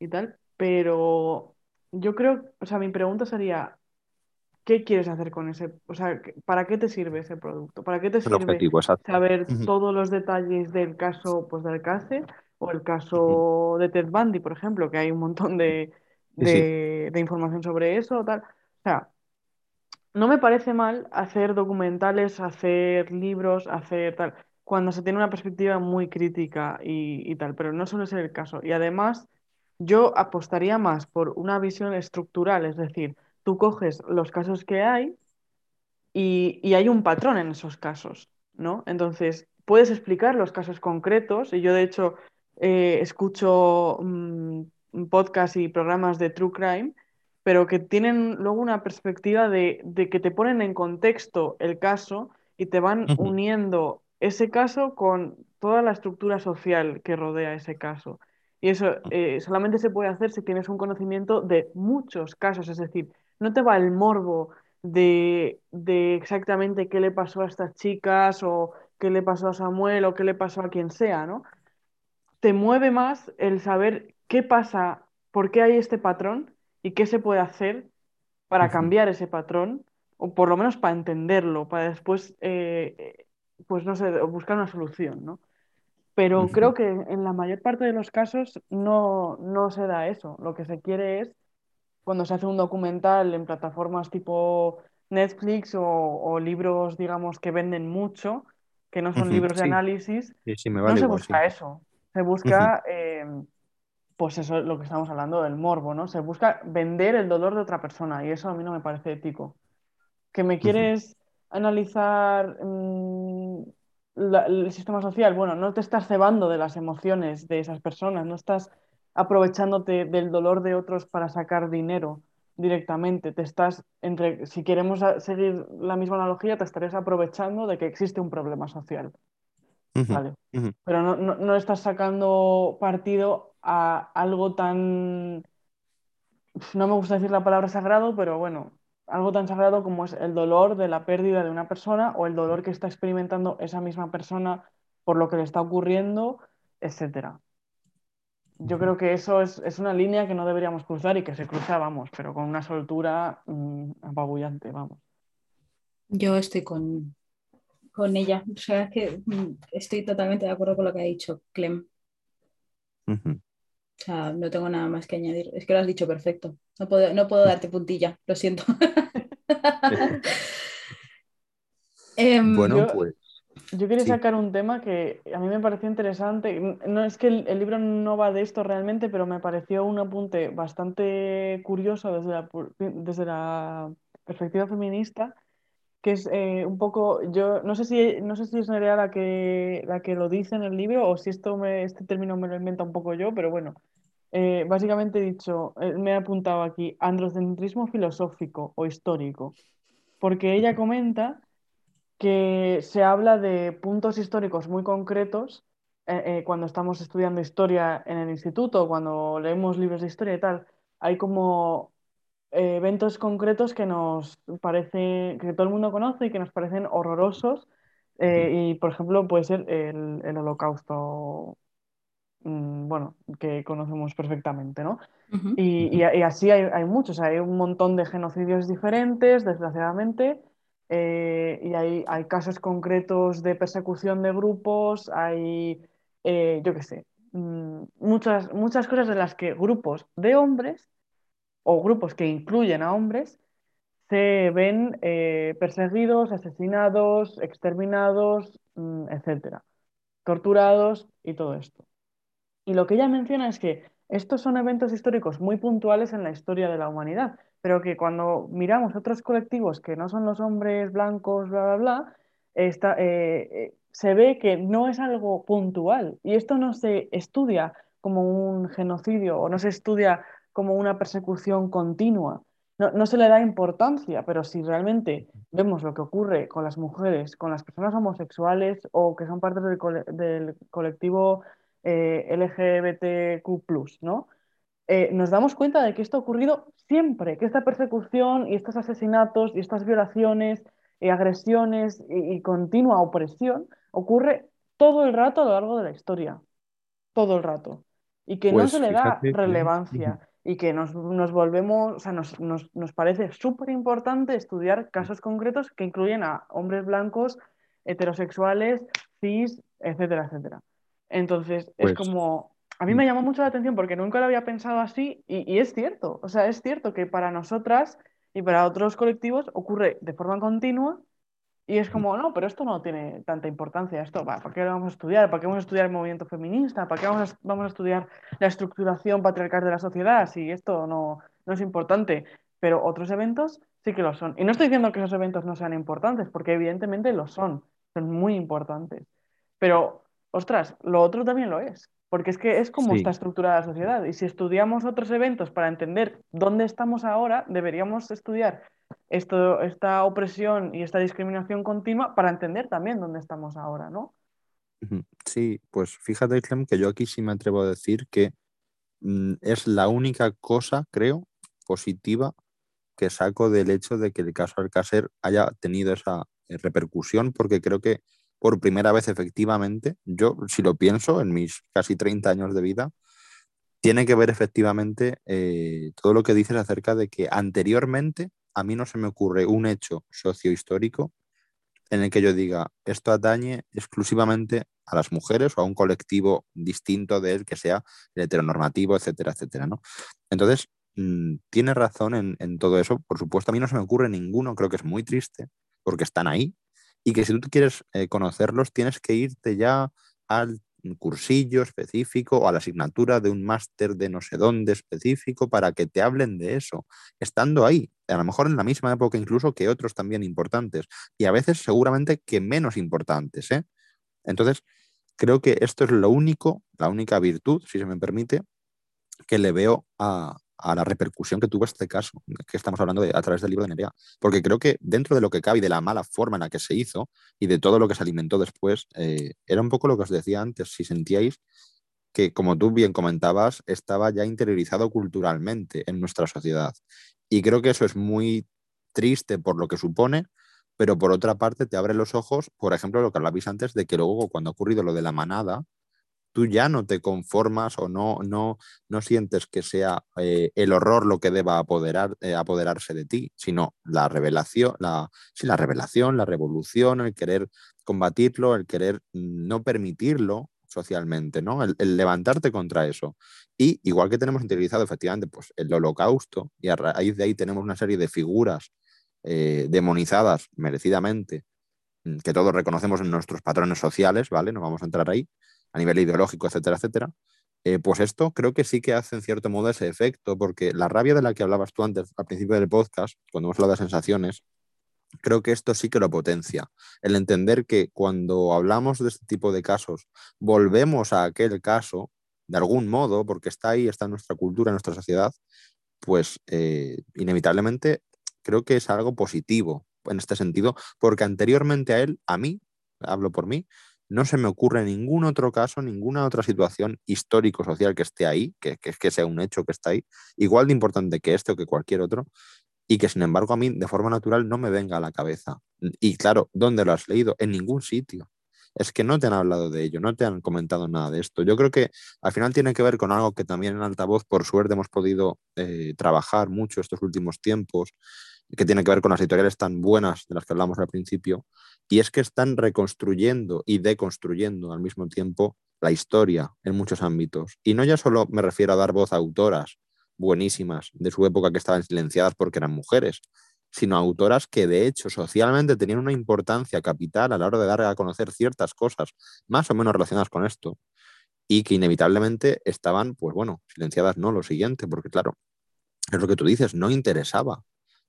y tal, pero yo creo, o sea, mi pregunta sería, ¿qué quieres hacer con ese, o sea, ¿para qué te sirve ese producto? ¿Para qué te El sirve objetivo, saber todos los detalles del caso, pues del cárcel o el caso de Ted Bundy, por ejemplo, que hay un montón de, Sí, sí. de, de información sobre eso, tal? O sea, no me parece mal hacer documentales, hacer libros, hacer tal, cuando se tiene una perspectiva muy crítica y, tal, pero no suele ser el caso. Y además, yo apostaría más por una visión estructural, es decir, tú coges los casos que hay y, y hay un patrón en esos casos, ¿no? Entonces, puedes explicar los casos concretos, y yo de hecho eh, escucho mm, podcasts y programas de True Crime, pero que tienen luego una perspectiva de, de que te ponen en contexto el caso y te van uniendo ese caso con toda la estructura social que rodea ese caso. Y eso eh, solamente se puede hacer si tienes un conocimiento de muchos casos, es decir, no te va el morbo de, de exactamente qué le pasó a estas chicas o qué le pasó a Samuel o qué le pasó a quien sea, ¿no? Te mueve más el saber qué pasa, por qué hay este patrón y qué se puede hacer para cambiar ese patrón, o por lo menos para entenderlo, para después, eh, pues no sé, buscar una solución, ¿no? Pero creo que en la mayor parte de los casos no, no se da eso. Lo que se quiere es cuando se hace un documental en plataformas tipo Netflix o, o libros, digamos, que venden mucho, que no son libros de Sí, análisis, sí, sí, me no vale se igual, busca eso. Se busca, eh, pues eso es lo que estamos hablando del morbo, ¿no? Se busca vender el dolor de otra persona y eso a mí no me parece ético. ¿Que me quieres analizar mm, la- el sistema social? Bueno, no te estás cebando de las emociones de esas personas, no estás aprovechándote del dolor de otros para sacar dinero directamente. Te estás, entre, si queremos seguir la misma analogía, te estarías aprovechando de que existe un problema social, ¿vale? Pero no, no, no estás sacando partido a algo tan no me gusta decir la palabra sagrado, pero bueno, algo tan sagrado como es el dolor de la pérdida de una persona o el dolor que está experimentando esa misma persona por lo que le está ocurriendo, etcétera. Yo creo que eso es, es una línea que no deberíamos cruzar y que se cruza, vamos, pero con una soltura mm, apabullante, vamos. Yo estoy con, con ella. O sea, es que mm, estoy totalmente de acuerdo con lo que ha dicho Clem. O sea, no tengo nada más que añadir. Es que lo has dicho perfecto. No puedo, no puedo darte puntilla, lo siento. <laughs> Em, Bueno, Yo, pues yo quería sí. sacar un tema que a mí me pareció interesante. No es que el, el libro no va de esto realmente, pero me pareció un apunte bastante curioso desde la, desde la perspectiva feminista, que es eh, un poco, yo no sé si, no sé si es Nerea la que, la que lo dice en el libro o si esto me, este término me lo inventa un poco yo, pero bueno, eh, básicamente he dicho, eh, me he apuntado aquí, androcentrismo filosófico o histórico, porque ella comenta que se habla de puntos históricos muy concretos eh, cuando estamos estudiando historia en el instituto, cuando leemos libros de historia y tal. Hay como eventos concretos que nos parece, que todo el mundo conoce y que nos parecen horrorosos. Eh, y, por ejemplo, puede ser el, el holocausto, mm, bueno, que conocemos perfectamente, ¿no? Y, y- así hay, hay muchos, hay un montón de genocidios diferentes, desgraciadamente, eh, y hay, hay casos concretos de persecución de grupos, hay, eh, yo qué sé, mm, muchas, muchas cosas en las que grupos de hombres o grupos que incluyen a hombres se ven eh, perseguidos, asesinados, exterminados, mm, etcétera, torturados y todo esto. Y lo que ella menciona es que estos son eventos históricos muy puntuales en la historia de la humanidad, pero que cuando miramos otros colectivos que no son los hombres blancos, bla, bla, bla, está, eh, eh, se ve que no es algo puntual. Y esto no se estudia como un genocidio o no se estudia como una persecución continua. No, no se le da importancia, pero si realmente vemos lo que ocurre con las mujeres, con las personas homosexuales o que son parte del, cole- del colectivo eh, LGBTQ+, ¿no? Eh, nos damos cuenta de que esto ha ocurrido siempre, que esta persecución y estos asesinatos y estas violaciones eh, agresiones y, continua opresión ocurre todo el rato a lo largo de la historia, todo el rato, y que no Pues se le da que- relevancia y que nos, nos volvemos, o sea, nos, nos- nos parece súper importante estudiar casos concretos que incluyen a hombres blancos, heterosexuales, cis, etcétera, etcétera. Entonces, Pues- es como, a mí me llamó mucho la atención porque nunca lo había pensado así y, y es cierto, o sea, es cierto que para nosotras y para otros colectivos ocurre de forma continua y es como, no, pero esto no tiene tanta importancia, esto, ¿para qué lo vamos a estudiar? ¿Para qué vamos a estudiar el movimiento feminista? ¿Para qué vamos a, vamos a estudiar la estructuración patriarcal de la sociedad si esto no, no es importante? Pero otros eventos sí que lo son. Y no estoy diciendo que esos eventos no sean importantes, porque evidentemente lo son, son muy importantes. Pero, ostras, lo otro también lo es, porque es que es como Sí. está estructurada la sociedad. Y si estudiamos otros eventos para entender dónde estamos ahora, deberíamos estudiar esto, esta opresión y esta discriminación continua para entender también dónde estamos ahora, ¿no? Sí, pues fíjate, Clem, que yo aquí sí me atrevo a decir que mm, es la única cosa, creo, positiva que saco del hecho de que el caso Alcácer haya tenido esa eh, repercusión, porque creo que por primera vez efectivamente, yo si lo pienso en mis casi 30 años de vida, tiene que ver efectivamente eh, todo lo que dices acerca de que anteriormente a mí no se me ocurre un hecho sociohistórico en el que yo diga esto atañe exclusivamente a las mujeres o a un colectivo distinto de él que sea el heteronormativo, etcétera, etcétera, ¿no? Entonces, mm, tiene razón en, en todo eso. Por supuesto, a mí no se me ocurre ninguno, creo que es muy triste, porque están ahí, y que si tú quieres eh, conocerlos, tienes que irte ya al cursillo específico o a la asignatura de un máster de no sé dónde específico para que te hablen de eso, estando ahí, a lo mejor en la misma época incluso que otros también importantes, y a veces seguramente que menos importantes. ¿eh? Entonces, creo que esto es lo único, la única virtud, si se me permite, que le veo a, a la repercusión que tuvo este caso, que estamos hablando de, a través del libro de Nerea. Porque creo que dentro de lo que cabe y de la mala forma en la que se hizo y de todo lo que se alimentó después, eh, era un poco lo que os decía antes, si sentíais que, como tú bien comentabas, estaba ya interiorizado culturalmente en nuestra sociedad. Y creo que eso es muy triste por lo que supone, pero por otra parte te abre los ojos, por ejemplo, lo que hablabais antes, de que luego cuando ha ocurrido lo de la manada, tú ya no te conformas o no, no, no sientes que sea eh, el horror lo que deba apoderar, eh, apoderarse de ti, sino la revelación, la, la revelación, la revolución, el querer combatirlo, el querer no permitirlo socialmente, ¿no? El, levantarte contra eso. Y igual que tenemos interiorizado efectivamente pues, el holocausto, y a raíz de ahí tenemos una serie de figuras eh, demonizadas merecidamente, que todos reconocemos en nuestros patrones sociales, ¿vale? No vamos a entrar ahí, a nivel ideológico, etcétera, etcétera, eh, pues esto creo que sí que hace en cierto modo ese efecto, porque la rabia de la que hablabas tú antes al principio del podcast, cuando hemos hablado de sensaciones, creo que esto sí que lo potencia. El entender que cuando hablamos de este tipo de casos, volvemos a aquel caso, de algún modo, porque está ahí, está en nuestra cultura, en nuestra sociedad, pues eh, inevitablemente creo que es algo positivo en este sentido, porque anteriormente a él, a mí, hablo por mí, no se me ocurre ningún otro caso, ninguna otra situación histórico-social que esté ahí, que, que, sea un hecho que está ahí, igual de importante que este o que cualquier otro, y que sin embargo a mí de forma natural no me venga a la cabeza. Y claro, ¿dónde lo has leído? En ningún sitio. Es que no te han hablado de ello, no te han comentado nada de esto. Yo creo que al final tiene que ver con algo que también en altavoz, por suerte, hemos podido eh, trabajar mucho estos últimos tiempos, que tiene que ver con las editoriales tan buenas de las que hablamos al principio, y es que están reconstruyendo y deconstruyendo al mismo tiempo la historia en muchos ámbitos. Y no ya solo me refiero a dar voz a autoras buenísimas de su época que estaban silenciadas porque eran mujeres, sino a autoras que de hecho socialmente tenían una importancia capital a la hora de dar a conocer ciertas cosas más o menos relacionadas con esto y que inevitablemente estaban, pues bueno, silenciadas no lo siguiente, porque claro, es lo que tú dices, no interesaba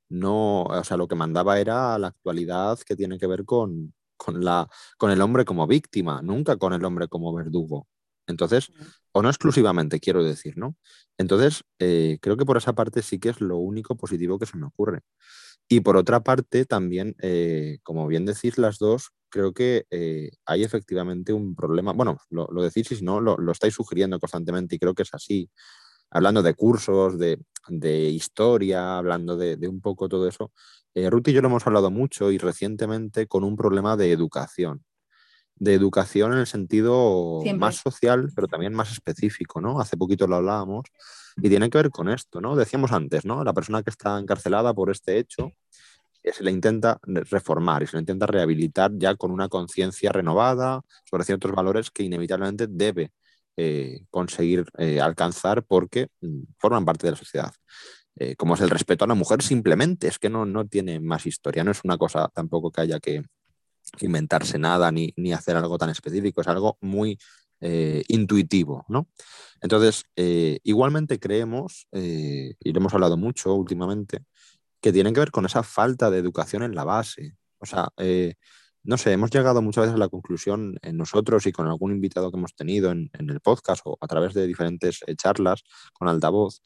no, o sea, lo que mandaba era la actualidad que tiene que ver con, con, la, con el hombre como víctima, nunca con el hombre como verdugo. Entonces, o no exclusivamente, quiero decir, ¿no? Entonces, eh, creo que por esa parte sí que es lo único positivo que se me ocurre. Y por otra parte, también, eh, como bien decís las dos, creo que eh, hay efectivamente un problema, bueno, lo, lo decís y si no, lo, lo estáis sugiriendo constantemente y creo que es así, hablando de cursos, de, historia, hablando de, un poco todo eso, eh, Ruth y yo lo hemos hablado mucho y recientemente con un problema de educación. De educación en el sentido más social, pero también más específico, ¿no? Hace poquito lo hablábamos y tiene que ver con esto, ¿no? Decíamos antes, ¿no? La persona que está encarcelada por este hecho eh, se le intenta reformar y se le intenta rehabilitar ya con una conciencia renovada sobre ciertos valores que inevitablemente debe eh, conseguir eh, alcanzar porque mm, forman parte de la sociedad. como es el respeto a la mujer, simplemente es que no, no tiene más historia, no es una cosa tampoco que haya que, inventarse nada ni, ni, hacer algo tan específico, es algo muy intuitivo, ¿no? Entonces, igualmente creemos, y lo hemos hablado mucho últimamente, que tienen que ver con esa falta de educación en la base. O sea, no sé, hemos llegado muchas veces a la conclusión en nosotros y con algún invitado que hemos tenido en, el podcast o a través de diferentes eh, charlas con altavoz,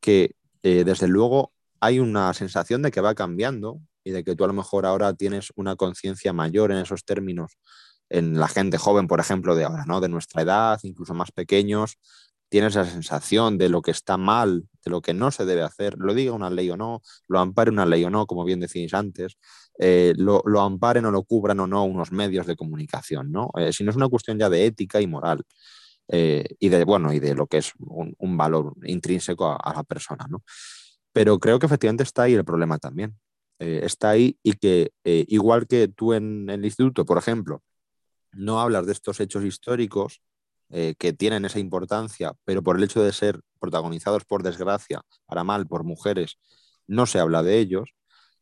que eh, desde luego hay una sensación de que va cambiando y de que tú a lo mejor ahora tienes una conciencia mayor en esos términos en la gente joven, por ejemplo, de ahora, ¿no? De nuestra edad, incluso más pequeños, tienes la sensación de lo que está mal, de lo que no se debe hacer, lo diga una ley o no, lo ampare una ley o no, como bien decís antes, eh, lo, amparen o lo cubran o no unos medios de comunicación, ¿no? Eh, si no es una cuestión ya de ética y moral. Eh, y de bueno y de lo que es un, valor intrínseco a, la persona ¿no? pero creo que efectivamente está ahí el problema también está ahí y que igual que tú en el instituto por ejemplo no hablas de estos hechos históricos eh, que tienen esa importancia, pero por el hecho de ser protagonizados por desgracia, para mal, por mujeres, no se habla de ellos,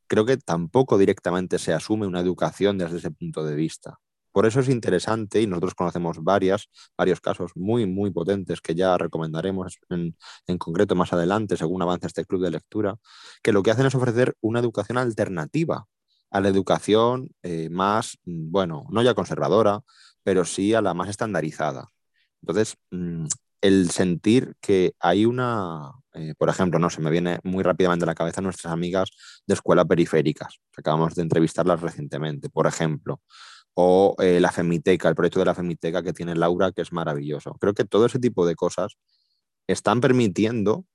creo que tampoco directamente se asume una educación desde ese punto de vista. Por eso es interesante, y nosotros conocemos varias, varios casos muy, muy potentes que ya recomendaremos en, concreto más adelante, según avance este club de lectura, que lo que hacen es ofrecer una educación alternativa a la educación eh, más, bueno, no ya conservadora, pero sí a la más estandarizada. Entonces, mm, el sentir que hay una, eh, por ejemplo, no se me viene muy rápidamente a la cabeza nuestras amigas de escuela periféricas, acabamos de entrevistarlas recientemente, por ejemplo, o eh, la Femiteca, el proyecto de la Femiteca que tiene Laura, que es maravilloso. Creo que todo ese tipo de cosas están permitiendo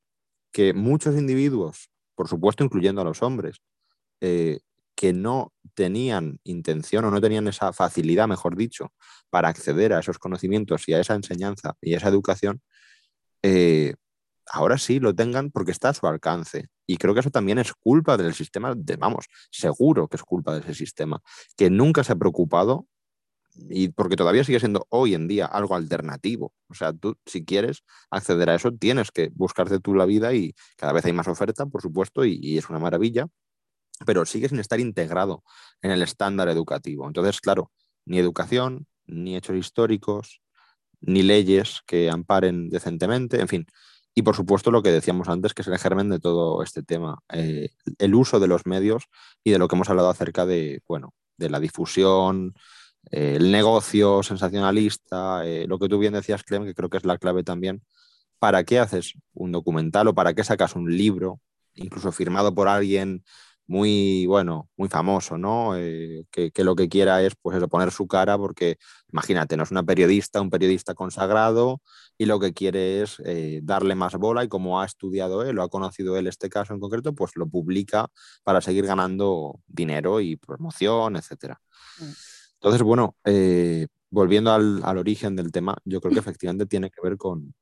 que muchos individuos, por supuesto incluyendo a los hombres, eh, que no tenían intención o no tenían esa facilidad, mejor dicho, para acceder a esos conocimientos y a esa enseñanza y a esa educación, eh, ahora sí lo tengan porque está a su alcance. Y creo que eso también es culpa del sistema, de, vamos, seguro que es culpa de ese sistema, que nunca se ha preocupado y porque todavía sigue siendo hoy en día algo alternativo. O sea, tú si quieres acceder a eso, tienes que buscarte tú la vida y cada vez hay más oferta, por supuesto, y es una maravilla, pero sigue sin estar integrado en el estándar educativo. Entonces, claro, ni educación, ni hechos históricos, ni leyes que amparen decentemente, en fin. Y por supuesto lo que decíamos antes, que es el germen de todo este tema, eh, el uso de los medios y de lo que hemos hablado acerca de, bueno, de la difusión, eh, el negocio sensacionalista, eh, lo que tú bien decías, Clem, que creo que es la clave también. ¿Para qué haces un documental o para qué sacas un libro, incluso firmado por alguien muy, bueno, muy famoso, ¿no? Eh, que, lo que quiera es, pues poner su cara porque, imagínate, no es una periodista, un periodista consagrado y lo que quiere es eh, darle más bola y como ha estudiado él o ha conocido él este caso en concreto, pues lo publica para seguir ganando dinero y promoción, etcétera. Mm. Entonces, bueno, eh, volviendo al, origen del tema, yo creo que efectivamente tiene que ver con,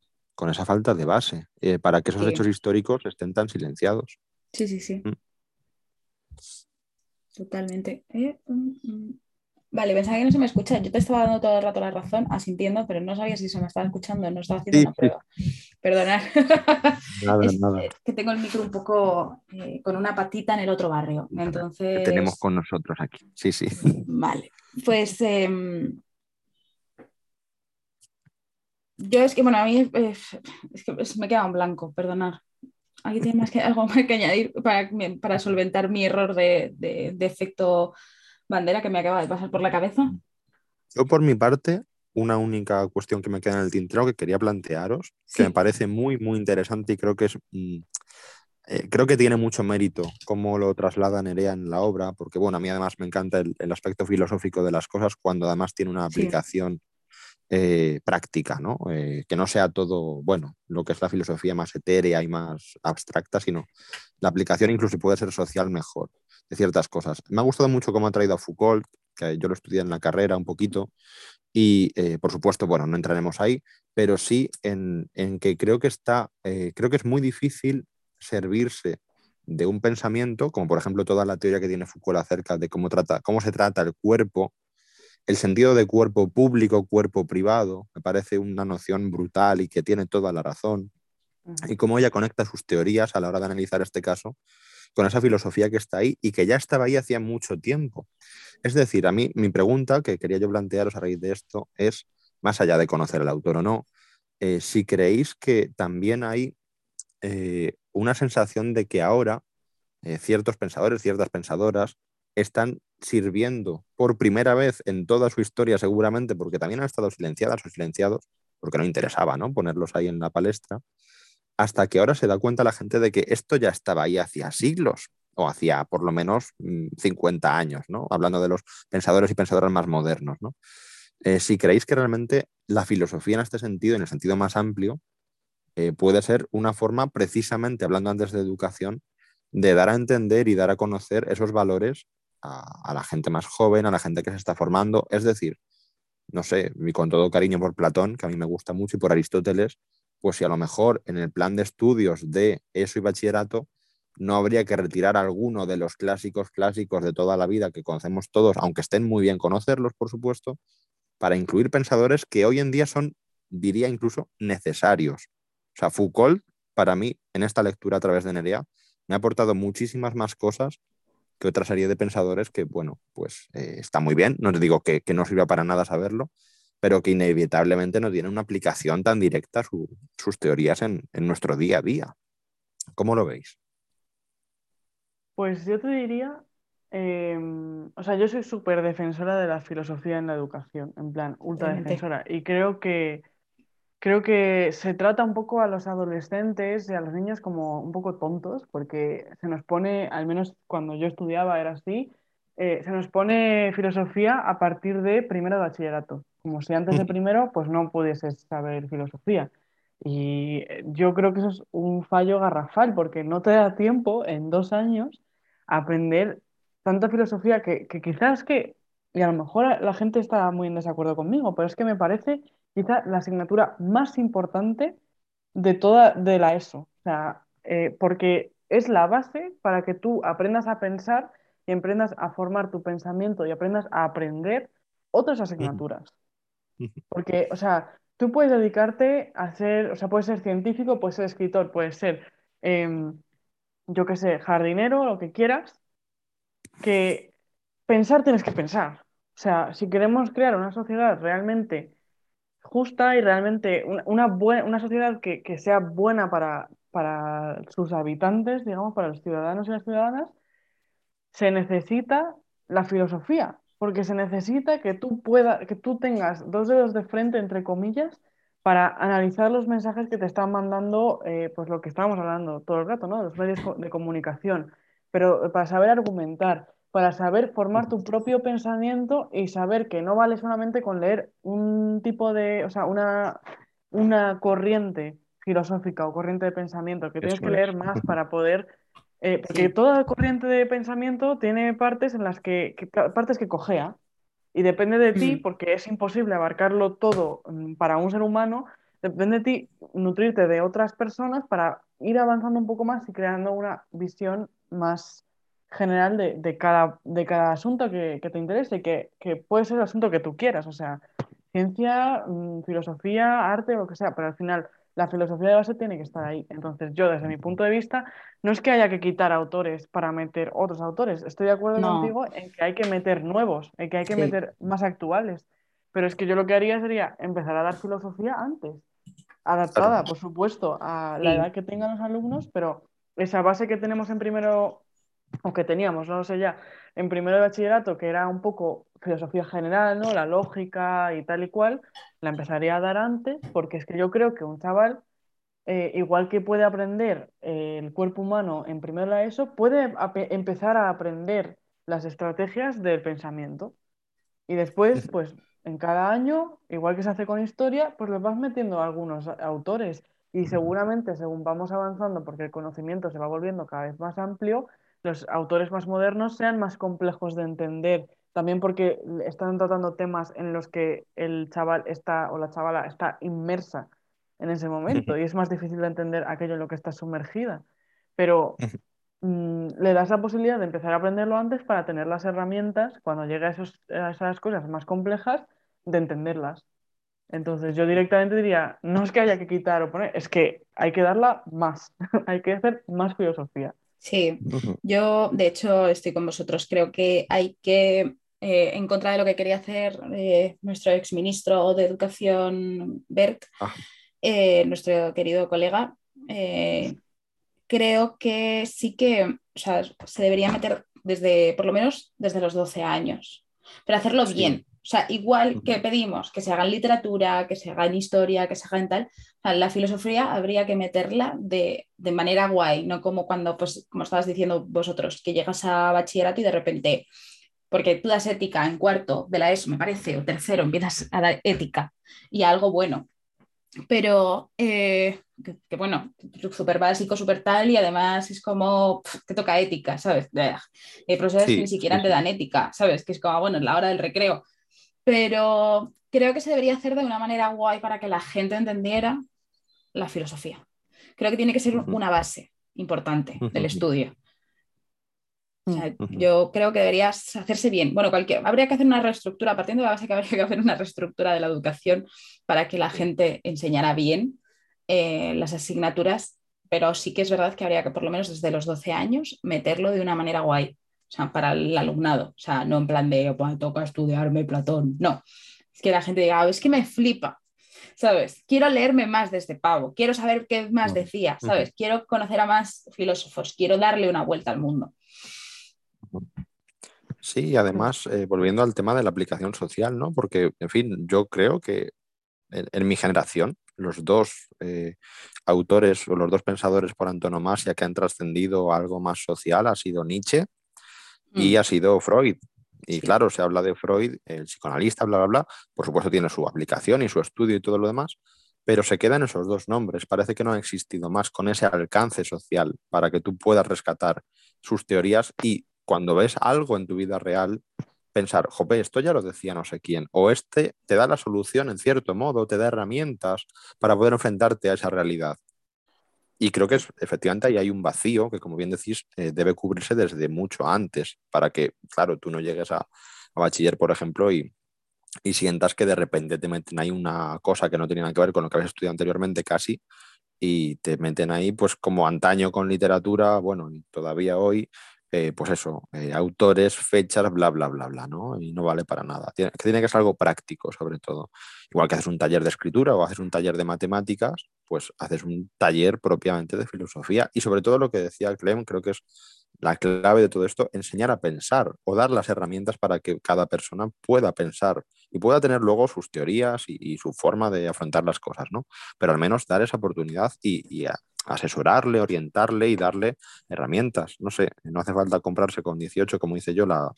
esa falta de base, para que esos hechos históricos estén tan silenciados. Sí, sí, sí. Mm. Totalmente. Eh, mm, mm. Vale, pensaba que no se me escucha. Yo te estaba dando todo el rato la razón, asintiendo, pero no sabía si se me estaba escuchando, no estaba haciendo una prueba. Perdonad. <laughs> Nada, es, nada. que tengo el micro un poco eh, con una patita en el otro barrio. Entonces. Tenemos con nosotros aquí. Sí, sí. <laughs> Vale. Pues. Em, yo es que, bueno, a mí es que me queda en blanco, perdonad. Aquí tiene más que, <laughs> algo más que añadir para, solventar mi error de, efecto bandera que me acaba de pasar por la cabeza. Yo por mi parte, una única cuestión que me queda en el tintero que quería plantearos, que me parece muy, muy interesante y creo que es... Mm, eh, creo que tiene mucho mérito cómo lo traslada Nerea en la obra, porque bueno, a mí además me encanta el, aspecto filosófico de las cosas cuando además tiene una aplicación eh, práctica, ¿no? Eh, que no sea todo, bueno, lo que es la filosofía más etérea y más abstracta, sino la aplicación incluso puede ser social mejor de ciertas cosas. Me ha gustado mucho cómo ha traído a Foucault, que yo lo estudié en la carrera un poquito, y eh, por supuesto, bueno, no entraremos ahí, pero sí en, en que creo que está, creo que es muy difícil servirse de un pensamiento, como por ejemplo toda la teoría que tiene Foucault acerca de cómo, trata, cómo se trata el cuerpo el sentido de cuerpo público, cuerpo privado, me parece una noción brutal y que tiene toda la razón. Y cómo ella conecta sus teorías a la hora de analizar este caso con esa filosofía que está ahí y que ya estaba ahí hacía mucho tiempo. Es decir, a mí mi pregunta que quería yo plantearos a raíz de esto es, más allá de conocer al autor o no, eh, si creéis que también hay eh, una sensación de que ahora eh, ciertos pensadores, ciertas pensadoras, están sirviendo por primera vez en toda su historia, seguramente, porque también han estado silenciadas o silenciados, porque no interesaba ¿no? ponerlos ahí en la palestra, hasta que ahora se da cuenta la gente de que esto ya estaba ahí hacía siglos, o hacía por lo menos 50 mm, años, ¿no? hablando de los pensadores y pensadoras más modernos. ¿no? Eh, si creéis que realmente la filosofía en este sentido, en el sentido más amplio, eh, puede ser una forma, precisamente hablando antes de educación, de dar a entender y dar a conocer esos valores a, la gente más joven, a la gente que se está formando. Es decir, no sé, y con todo cariño por Platón, que a mí me gusta mucho, y por Aristóteles, pues si a lo mejor en el plan de estudios de eso y bachillerato no habría que retirar alguno de los clásicos clásicos de toda la vida que conocemos todos, aunque estén muy bien conocerlos, por supuesto, para incluir pensadores que hoy en día son, diría incluso, necesarios. O sea, Foucault, para mí, en esta lectura a través de Nerea, me ha aportado muchísimas más cosas que otra serie de pensadores que, bueno, pues eh, está muy bien, no te digo que, no sirva para nada saberlo, pero que inevitablemente no tiene una aplicación tan directa sus teorías en, nuestro día a día. ¿Cómo lo veis? Pues yo te diría, em, o sea, yo soy súper defensora de la filosofía en la educación, en plan, ultra defensora, y creo que Creo que se trata un poco a los adolescentes y a los niños como un poco tontos, porque se nos pone, al menos cuando yo estudiaba era así, eh, se nos pone filosofía a partir de primero de bachillerato, como si antes de primero pues no pudieses saber filosofía. Y eh, yo creo que eso es un fallo garrafal, porque no te da tiempo en dos años aprender tanta filosofía que, que quizás que, y a lo mejor la gente está muy en desacuerdo conmigo, pero es que me parece quizá la asignatura más importante de toda de la ESO. O sea, eh, porque es la base para que tú aprendas a pensar y aprendas a formar tu pensamiento y aprendas a aprender otras asignaturas. Porque, o sea, tú puedes dedicarte a ser, o sea, puedes ser científico, puedes ser escritor, puedes ser, em, yo qué sé, jardinero, lo que quieras, que pensar tienes que pensar. O sea, si queremos crear una sociedad realmente justa y realmente una, buena, una sociedad que, sea buena para, para sus habitantes, digamos, para los ciudadanos y las ciudadanas, se necesita la filosofía, porque se necesita que tú pueda, que tú tengas dos dedos de frente, entre comillas, para analizar los mensajes que te están mandando, eh, pues lo que estábamos hablando todo el rato, ¿no? Los medios de comunicación, pero para saber argumentar, para saber formar tu propio pensamiento y saber que no vale solamente con leer un tipo de, o sea, una, una corriente filosófica o corriente de pensamiento, que tienes que leer más <laughs> para poder, eh, porque toda corriente de pensamiento tiene partes en las que, partes que cojea y depende de ti, mm. porque es imposible abarcarlo todo mm, para un ser humano, depende de ti nutrirte de otras personas para ir avanzando un poco más y creando una visión más general de, cada, de cada asunto que, te interese, que, que, puede ser el asunto que tú quieras, o sea, ciencia, mm, filosofía, arte, lo que sea, pero al final la filosofía de base tiene que estar ahí. Entonces, yo desde mi punto de vista, no es que haya que quitar autores para meter otros autores, estoy de acuerdo contigo en que hay que meter nuevos, en que hay que meter más actuales, pero es que yo lo que haría sería empezar a dar filosofía antes, adaptada, por supuesto, a la edad que tengan los alumnos, pero esa base que tenemos en primero o que teníamos, no lo sé ya, en primero de bachillerato, que era un poco filosofía general, ¿no? La lógica y tal y cual, la empezaría a dar antes, porque es que yo creo que un chaval, eh, igual que puede aprender eh, el cuerpo humano en primero de la ESO, puede empezar a aprender las estrategias del pensamiento. Y después, pues, en cada año, igual que se hace con historia, pues les vas metiendo algunos autores y seguramente según vamos avanzando, porque el conocimiento se va volviendo cada vez más amplio, los autores más modernos sean más complejos de entender, también porque están tratando temas en los que el chaval está o la chavala está inmersa en ese momento y es más difícil de entender aquello en lo que está sumergida. Pero mm, le das la posibilidad de empezar a aprenderlo antes para tener las herramientas cuando llegue a, esos, a esas cosas más complejas de entenderlas. Entonces yo directamente diría, no es que haya que quitar o poner, es que hay que darla más, <laughs> hay que hacer más filosofía. Sí, yo de hecho estoy con vosotros, creo que hay que, eh, en contra de lo que quería hacer eh, nuestro exministro de Educación, Bert, ah. eh, nuestro querido colega, creo que sí que se debería meter desde, por lo menos desde los 12 años, pero hacerlo bien. O sea, igual que pedimos que se haga en literatura, que se haga en historia, que se haga en tal, la filosofía habría que meterla de, manera guay, no como cuando, pues, como estabas diciendo vosotros, que llegas a bachillerato y de repente, porque tú das ética en cuarto de la ESO, me parece, o tercero, empiezas a dar ética y algo bueno. Pero eh, que, bueno, súper básico, súper tal, y además es como que toca ética, ¿sabes? Hay profesores que ni siquiera te dan ética, ¿sabes? Que es como, bueno, es la hora del recreo pero creo que se debería hacer de una manera guay para que la gente entendiera la filosofía. Creo que tiene que ser una base importante del estudio. yo creo que deberías hacerse bien. Bueno, cualquier, habría que hacer una reestructura, partiendo de la base que habría que hacer una reestructura de la educación para que la gente enseñara bien eh, las asignaturas, pero sí que es verdad que habría que, por lo menos desde los 12 años, meterlo de una manera guay o sea, para el alumnado, o sea, no en plan de, pues, toca estudiarme Platón, no, es que la gente diga, es que me flipa, ¿sabes? Quiero leerme más de este pavo, quiero saber qué más decía, ¿sabes? Quiero conocer a más filósofos, quiero darle una vuelta al mundo. Sí, y además, eh, volviendo al tema de la aplicación social, ¿no? Porque, en fin, yo creo que en, mi generación, los dos eh, autores o los dos pensadores por antonomasia que han trascendido algo más social ha sido Nietzsche y mm. ha sido Freud. Y claro, se habla de Freud, el psicoanalista, bla, bla, bla. Por supuesto tiene su aplicación y su estudio y todo lo demás, pero se quedan esos dos nombres. Parece que no ha existido más con ese alcance social para que tú puedas rescatar sus teorías y cuando ves algo en tu vida real, pensar, jope, esto ya lo decía no sé quién, o este te da la solución en cierto modo, te da herramientas para poder enfrentarte a esa realidad. Y creo que es, efectivamente ahí hay un vacío que, como bien decís, eh, debe cubrirse desde mucho antes para que, claro, tú no llegues a, bachiller, por ejemplo, y, y, sientas que de repente te meten ahí una cosa que no tiene nada que ver con lo que habías estudiado anteriormente casi y te meten ahí, pues como antaño con literatura, bueno, todavía hoy, eh, pues eso, eh, autores, fechas, bla, bla, bla, bla, ¿no? Y no vale para nada. Tiene, tiene que ser algo práctico, sobre todo. Igual que haces un taller de escritura o haces un taller de matemáticas, pues haces un taller propiamente de filosofía. Y sobre todo lo que decía Clem, creo que es la clave de todo esto, enseñar a pensar o dar las herramientas para que cada persona pueda pensar y pueda tener luego sus teorías y, su forma de afrontar las cosas, ¿no? Pero al menos dar esa oportunidad y, y asesorarle, orientarle y darle herramientas. No sé, no hace falta comprarse con 18, como hice yo, la,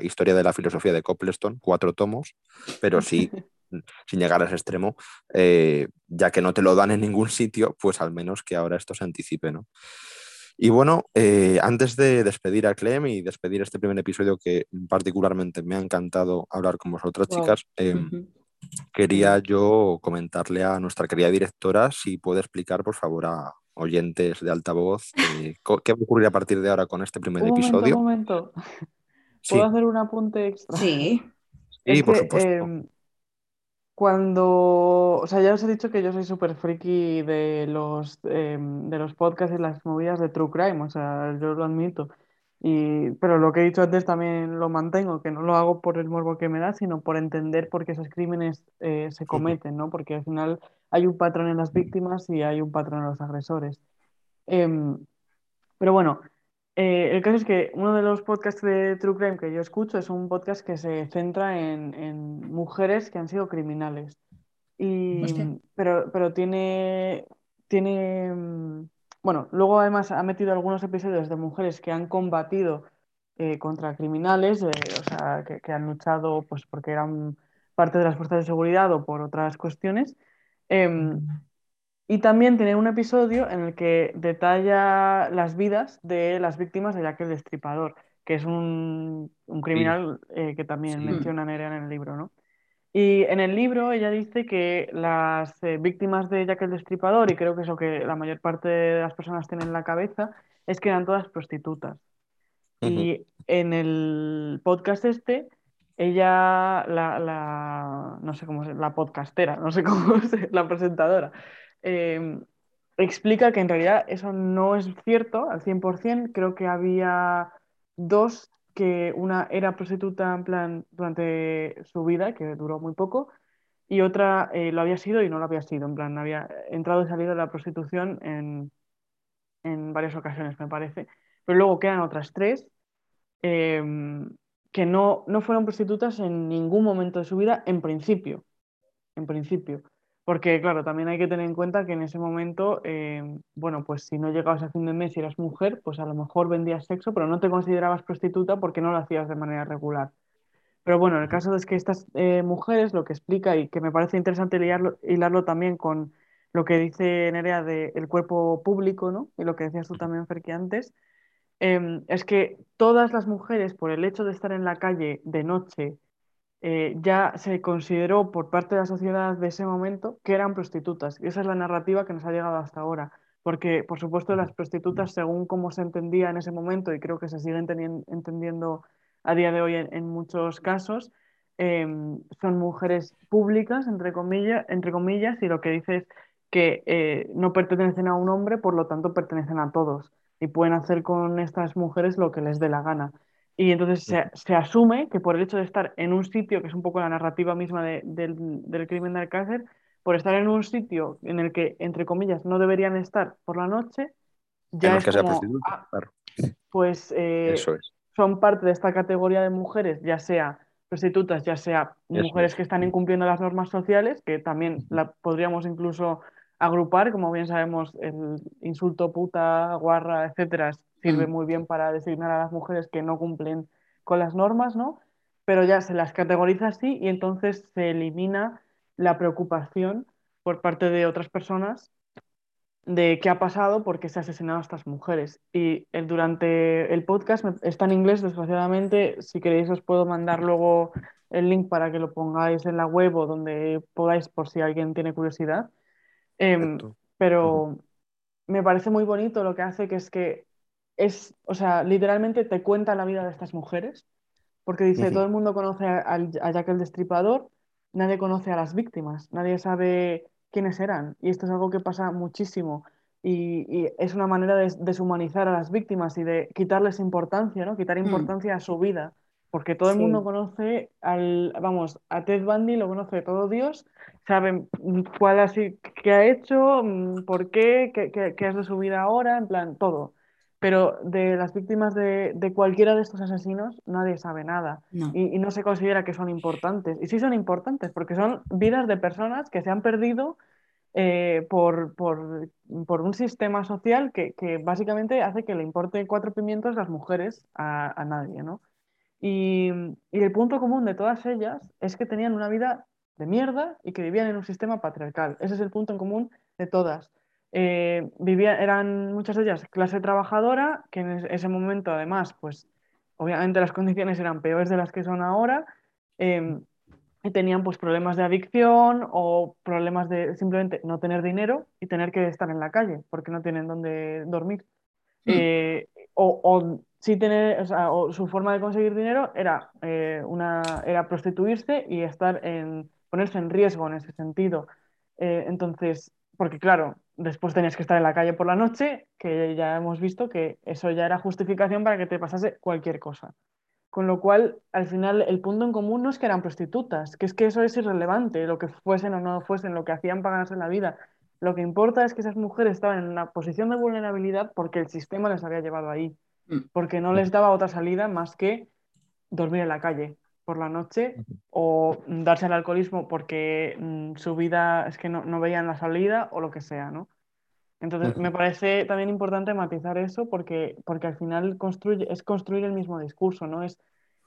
historia de la filosofía de Copleston, cuatro tomos, pero sí, <laughs> sin llegar a ese extremo, eh, ya que no te lo dan en ningún sitio, pues al menos que ahora esto se anticipe, ¿no? Y bueno, eh, antes de despedir a Clem y despedir este primer episodio que particularmente me ha encantado hablar con vosotras, chicas, em, quería yo comentarle a nuestra querida directora si puede explicar, por favor, a, oyentes de altavoz, eh, ¿qué va a ocurrir a partir de ahora con este primer episodio? Un momento. ¿Puedo hacer un apunte extra? Sí. Sí, por supuesto. Em, cuando, o sea, ya os he dicho que yo soy súper friki de los, em, de los podcasts y las movidas de True Crime, o sea, yo lo admito. Y, pero lo que he dicho antes también lo mantengo, que no lo hago por el morbo que me da, sino por entender por qué esos crímenes eh, se cometen, ¿no? Porque al final hay un patrón en las víctimas y hay un patrón en los agresores. Em, pero bueno, eh, el caso es que uno de los podcasts de True Crime que yo escucho es un podcast que se centra en, mujeres que han sido criminales. Y, pero, pero tiene, tiene mm, bueno, luego además ha metido algunos episodios de mujeres que han combatido eh, contra criminales, eh, o sea, que, han luchado pues porque eran parte de las fuerzas de seguridad o por otras cuestiones. Em, y también tiene un episodio en el que detalla las vidas de las víctimas de Jack el Destripador, que es un, criminal eh, que también menciona Nerea en el libro, ¿no? Y en el libro ella dice que las eh, víctimas de Jack el Destripador, y creo que es lo que la mayor parte de las personas tienen en la cabeza, es que eran todas prostitutas. Y en el podcast este, ella, la, no sé cómo es, la podcastera, no sé <laughs> cómo es, la presentadora, em, explica que en realidad eso no es cierto al 100%. Creo que había dos que una era prostituta en plan durante su vida, que duró muy poco, y otra eh, lo había sido y no lo había sido, en plan había entrado y salido de la prostitución en, varias ocasiones, me parece. Pero luego quedan otras tres em, que no, no fueron prostitutas en ningún momento de su vida, en principio. En principio. Porque, claro, también hay que tener en cuenta que en ese momento, eh, bueno, pues si no llegabas a fin de mes y eras mujer, pues a lo mejor vendías sexo, pero no te considerabas prostituta porque no lo hacías de manera regular. Pero bueno, en el caso es que estas eh, mujeres, lo que explica y que me parece interesante hilarlo, también con lo que dice Nerea del cuerpo público, ¿no? Y lo que decías tú también, Ferki, antes, em, es que todas las mujeres, por el hecho de estar en la calle de noche, eh, ya se consideró por parte de la sociedad de ese momento que eran prostitutas. Y esa es la narrativa que nos ha llegado hasta ahora. Porque, por supuesto, las prostitutas, según cómo se entendía en ese momento, y creo que se siguen entendiendo a día de hoy en, muchos casos, em, son mujeres públicas, entre comillas, entre comillas, y lo que dice es que eh, no pertenecen a un hombre, por lo tanto pertenecen a todos. Y pueden hacer con estas mujeres lo que les dé la gana. Y entonces se, asume que por el hecho de estar en un sitio, que es un poco la narrativa misma del, crimen de Alcácer, por estar en un sitio en el que, entre comillas, no deberían estar por la noche, ya es que como, ah, pues eh, son parte de esta categoría de mujeres, ya sea prostitutas, ya sea mujeres que están incumpliendo las normas sociales, que también la podríamos incluso agrupar, como bien sabemos, el insulto puta, guarra, etcétera, sirve mm. muy bien para designar a las mujeres que no cumplen con las normas, ¿no? Pero ya se las categoriza así y entonces se elimina la preocupación por parte de otras personas de qué ha pasado, porque se ha asesinado a estas mujeres. Y durante el podcast está en inglés, desgraciadamente. Si queréis, os puedo mandar luego el link para que lo pongáis en la web o donde podáis, por si alguien tiene curiosidad. Em, pero me parece muy bonito lo que hace, que es que es, o sea, literalmente te cuenta la vida de estas mujeres, porque dice, todo el mundo conoce a, Jack el Destripador, nadie conoce a las víctimas, nadie sabe quiénes eran, y esto es algo que pasa muchísimo. Y, es una manera de deshumanizar a las víctimas y de quitarles importancia, ¿no? Quitar mm. importancia a su vida, porque todo el mundo conoce al, vamos, a Ted Bundy lo conoce todo Dios, saben cuál así, qué ha hecho, mm, por qué, qué, qué, qué es de su vida ahora, en plan, todo pero de las víctimas de, cualquiera de estos asesinos nadie sabe nada Y, no se considera que son importantes. Y sí son importantes porque son vidas de personas que se han perdido eh, por, un sistema social que, básicamente hace que le importe cuatro pimientos las mujeres a, nadie. ¿no? Y, y el punto común de todas ellas es que tenían una vida de mierda y que vivían en un sistema patriarcal. Ese es el punto en común de todas. Eh, eran muchas de ellas clase trabajadora, que en ese momento además, pues obviamente las <laughs> condiciones eran peores de las que son ahora, em, y tenían pues problemas de adicción o problemas de simplemente no tener dinero y tener que estar en la calle porque no tienen dónde dormir. Hmm. Eh, o, tener, o, su forma de conseguir dinero era, eh, una, era prostituirse y estar en, ponerse en riesgo en ese sentido. entonces, porque claro, después tenías que estar en la calle por la noche, que ya hemos visto que eso ya era justificación para que te pasase cualquier cosa. Con lo cual, al final, el punto en común no es que eran prostitutas, que es que eso es irrelevante, lo que fuesen o no fuesen, lo que hacían para ganarse la vida. Lo que importa es que esas mujeres estaban en una posición de vulnerabilidad porque el sistema les había llevado ahí, mm. porque no les daba otra salida más que dormir en la calle por la noche o darse al alcoholismo porque mm, su vida es que no, no, veían la salida o lo que sea, ¿no? Entonces, me parece también importante matizar eso porque, porque al final construye, es construir el mismo discurso, ¿no? Es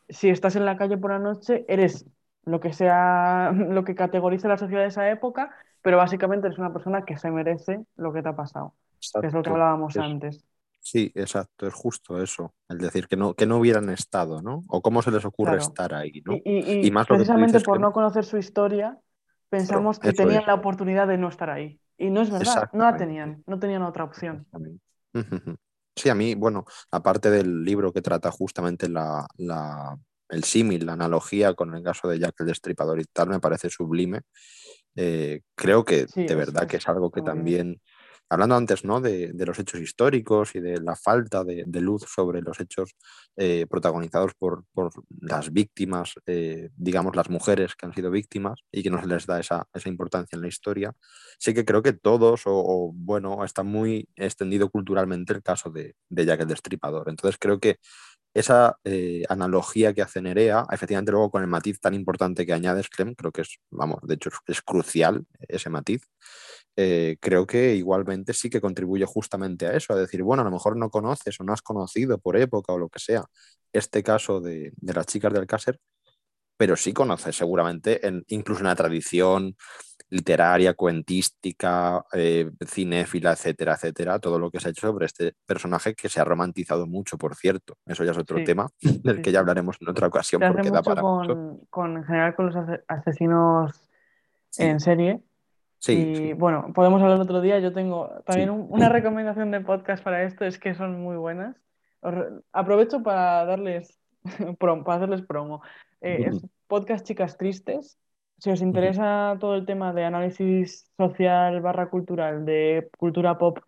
si estás en la calle por la noche, eres lo que sea, <laughs> lo que categorice la sociedad de esa época, pero básicamente eres una persona que se merece lo que te ha pasado, que es lo que hablábamos antes. Sí, exacto, es justo eso, el decir que no, que no hubieran estado, ¿no? O cómo se les ocurre estar ahí, ¿no? Y, más precisamente por no conocer su historia, pensamos que tenían la oportunidad de no estar ahí. Y no es verdad, no la tenían, no tenían otra opción. Sí, a mí, bueno, aparte del libro que trata justamente la, el símil, la analogía con el caso de Jack el Destripador y tal, me parece sublime. Eh, creo que de verdad que es algo que también hablando antes ¿no? de, los hechos históricos y de la falta de, luz sobre los hechos eh, protagonizados por, las víctimas, eh, digamos las mujeres que han sido víctimas y que no se les da esa, importancia en la historia, sí que creo que todos, o, bueno, está muy extendido culturalmente el caso de, de Jack el Destripador. Entonces creo que esa eh, analogía que hace Nerea, efectivamente luego con el matiz tan importante que añade Clem, creo que es, vamos, de hecho es crucial ese matiz, eh, creo que igualmente sí que contribuye justamente a eso, a decir, bueno, a lo mejor no conoces o no has conocido por época o lo que sea este caso de, las chicas del Alcácer, pero sí conoces seguramente, en, incluso en la tradición literaria, cuentística, eh, cinéfila, etcétera, etcétera, todo lo que se ha hecho sobre este personaje que se ha romantizado mucho, por cierto. Eso ya es otro tema <laughs> del que ya hablaremos en otra ocasión. Porque da para con, con, en general con los asesinos en serie, Sí, y bueno, podemos hablar otro día. Yo tengo también una recomendación de podcast para esto, es que son muy buenas. aprovecho para darles <laughs> para hacerles promo. Eh, es <laughs> podcast Chicas Tristes. Si os interesa todo el tema de análisis social barra cultural, de cultura pop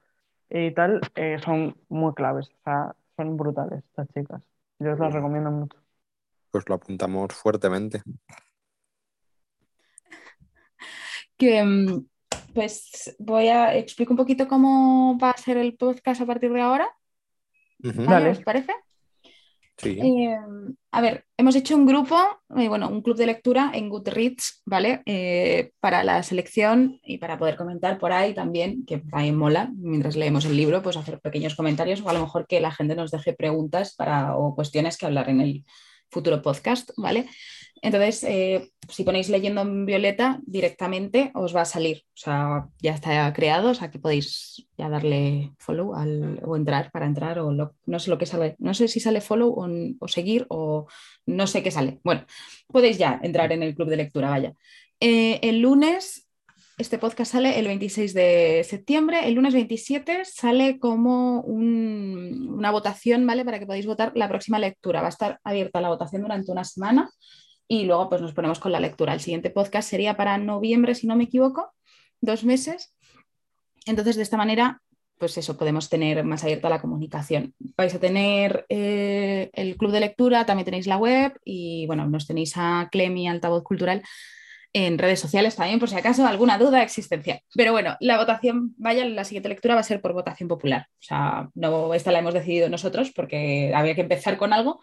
y tal, eh, son muy claves. O sea, son brutales estas chicas. Yo os las recomiendo mucho. Pues lo apuntamos fuertemente. que mm, pues voy a explicar un poquito cómo va a ser el podcast a partir de ahora. ¿Os parece? Eh, a ver, hemos hecho un grupo, eh, bueno, un club de lectura en Goodreads, ¿vale? Eh, para la selección y para poder comentar por ahí también, que ahí mola, mientras leemos el libro, pues hacer pequeños comentarios o a lo mejor que la gente nos deje preguntas para, o cuestiones que hablar en el futuro podcast, ¿vale? Entonces, eh, si ponéis leyendo en violeta, directamente os va a salir. O sea, ya está creado, o sea que podéis ya darle follow o entrar para entrar, o no sé lo que sale. No sé si sale follow o, seguir o no sé qué sale. Bueno, podéis ya entrar en el club de lectura, vaya. Eh, el lunes este podcast sale el 26 de septiembre. El lunes 27 sale como una votación, ¿vale? Para que podáis votar la próxima lectura. Va a estar abierta la votación durante una semana y luego pues nos ponemos con la lectura. El siguiente podcast sería para noviembre, si no me equivoco, dos meses. Entonces, de esta manera, pues eso, podemos tener más abierta la comunicación. Vais a tener eh, el club de lectura, también tenéis la web y bueno, nos tenéis a Clemi, altavoz cultural, en redes sociales también, por si acaso alguna duda existencial. Pero bueno, la votación, vaya, la siguiente lectura va a ser por votación popular. O sea, no, esta la hemos decidido nosotros porque había que empezar con algo,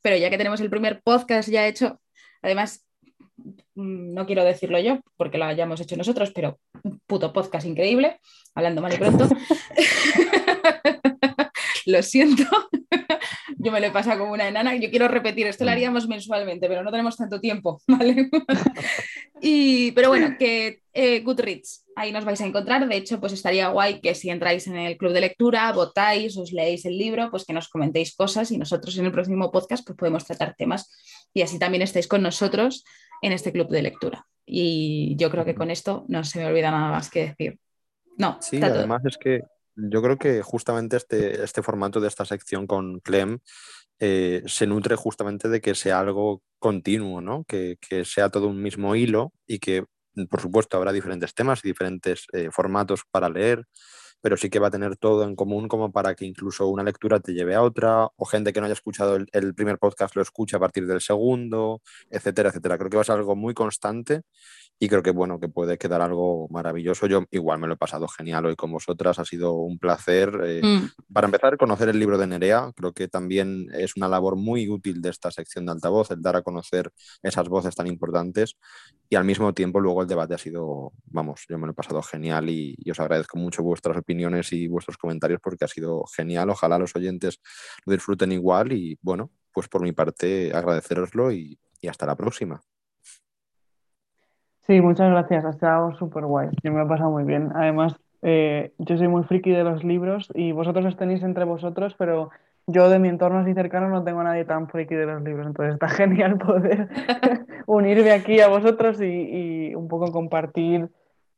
pero ya que tenemos el primer podcast ya hecho, Además, mm, no quiero decirlo yo porque lo hayamos hecho nosotros, pero un puto podcast increíble, hablando mal y pronto. <laughs> lo siento, <laughs> yo me lo he pasado como una enana. Yo quiero repetir, esto lo haríamos mensualmente, pero no tenemos tanto tiempo, <laughs> ¿vale? y, pero bueno, que eh, Goodreads, ahí nos vais a encontrar. De hecho, pues estaría guay que si entráis en el club de lectura, votáis, os leéis el libro, pues que nos comentéis cosas y nosotros en el próximo podcast pues podemos tratar temas y así también estáis con nosotros en este club de lectura. Y yo creo que con esto no se me olvida nada más que decir. No, sí, además es que yo creo que justamente este, este formato de esta sección con Clem eh, se nutre justamente de que sea algo continuo, ¿no? que, sea todo un mismo hilo y que, por supuesto, habrá diferentes temas y diferentes eh, formatos para leer, pero sí que va a tener todo en común como para que incluso una lectura te lleve a otra, o gente que no haya escuchado el, primer podcast lo escuche a partir del segundo, etcétera, etcétera. Creo que va a ser algo muy constante y creo que bueno, que puede quedar algo maravilloso. Yo igual me lo he pasado genial hoy con vosotras, ha sido un placer. Eh, mm. Para empezar, conocer el libro de Nerea, creo que también es una labor muy útil de esta sección de altavoz, el dar a conocer esas voces tan importantes y al mismo tiempo luego el debate ha sido, vamos, yo me lo he pasado genial y, y os agradezco mucho vuestras opiniones y vuestros comentarios porque ha sido genial. Ojalá los oyentes lo disfruten igual y bueno, pues por mi parte agradeceroslo y, y hasta la próxima. Sí, muchas gracias, ha estado súper guay, yo me he pasado muy bien. Además, eh, yo soy muy friki de los libros y vosotros os tenéis entre vosotros, pero yo de mi entorno así cercano no tengo a nadie tan friki de los libros, entonces está <laughs> genial poder <laughs> unirme aquí a vosotros y, y un poco compartir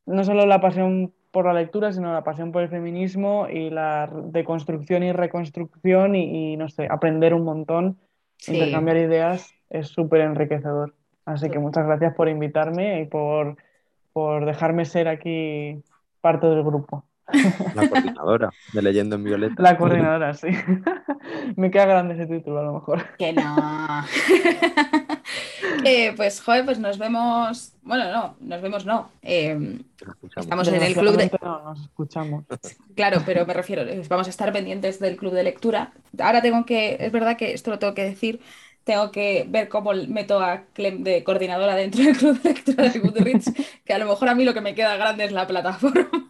no solo la pasión por la lectura, sino la pasión por el feminismo y la deconstrucción y reconstrucción y, no sé, aprender un montón, intercambiar ideas, es súper enriquecedor. Así que muchas gracias por invitarme y por, por dejarme ser aquí parte del grupo. La coordinadora de Leyendo en Violeta. La coordinadora, sí. <laughs> Me queda grande ese título a lo mejor. Que no. <laughs> Eh, pues, joder, pues nos vemos. Bueno, no, nos vemos no. Eh, estamos en el club de. No, nos escuchamos. <laughs> Claro, pero me refiero, vamos a estar pendientes del club de lectura. Ahora tengo que, es verdad que esto lo tengo que decir, tengo que ver cómo meto a Clem de coordinadora dentro del club de lectura de Goodreads, <laughs> que a lo mejor a mí lo que me queda grande es la plataforma. <laughs>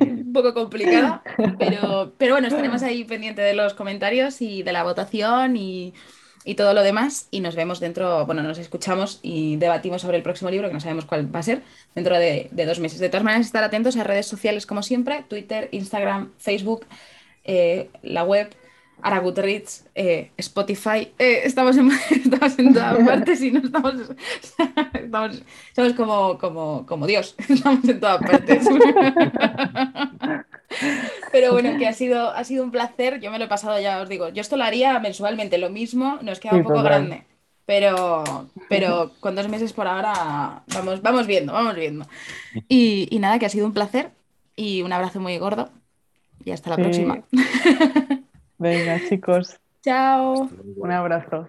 Un poco complicada, pero, pero bueno, estaremos <laughs> ahí pendiente de los comentarios y de la votación y y todo lo demás. Y nos vemos dentro, bueno, nos escuchamos y debatimos sobre el próximo libro, que no sabemos cuál va a ser, dentro de, dos meses. De todas maneras, estar atentos a redes sociales como siempre, Twitter, Instagram, Facebook, eh, la web. Ara eh, Spotify, eh, estamos, en, estamos en todas partes y no estamos, estamos como, como, como Dios, estamos en todas partes. Pero bueno, que ha sido, ha sido un placer. Yo me lo he pasado, ya os digo. Yo esto lo haría mensualmente, lo mismo, nos queda un poco grande. Pero, pero con dos meses por ahora vamos, vamos viendo, vamos viendo. Y, nada, que ha sido un placer y un abrazo muy gordo. Y hasta la próxima. <laughs> Venga, chicos. Chao. Un abrazo.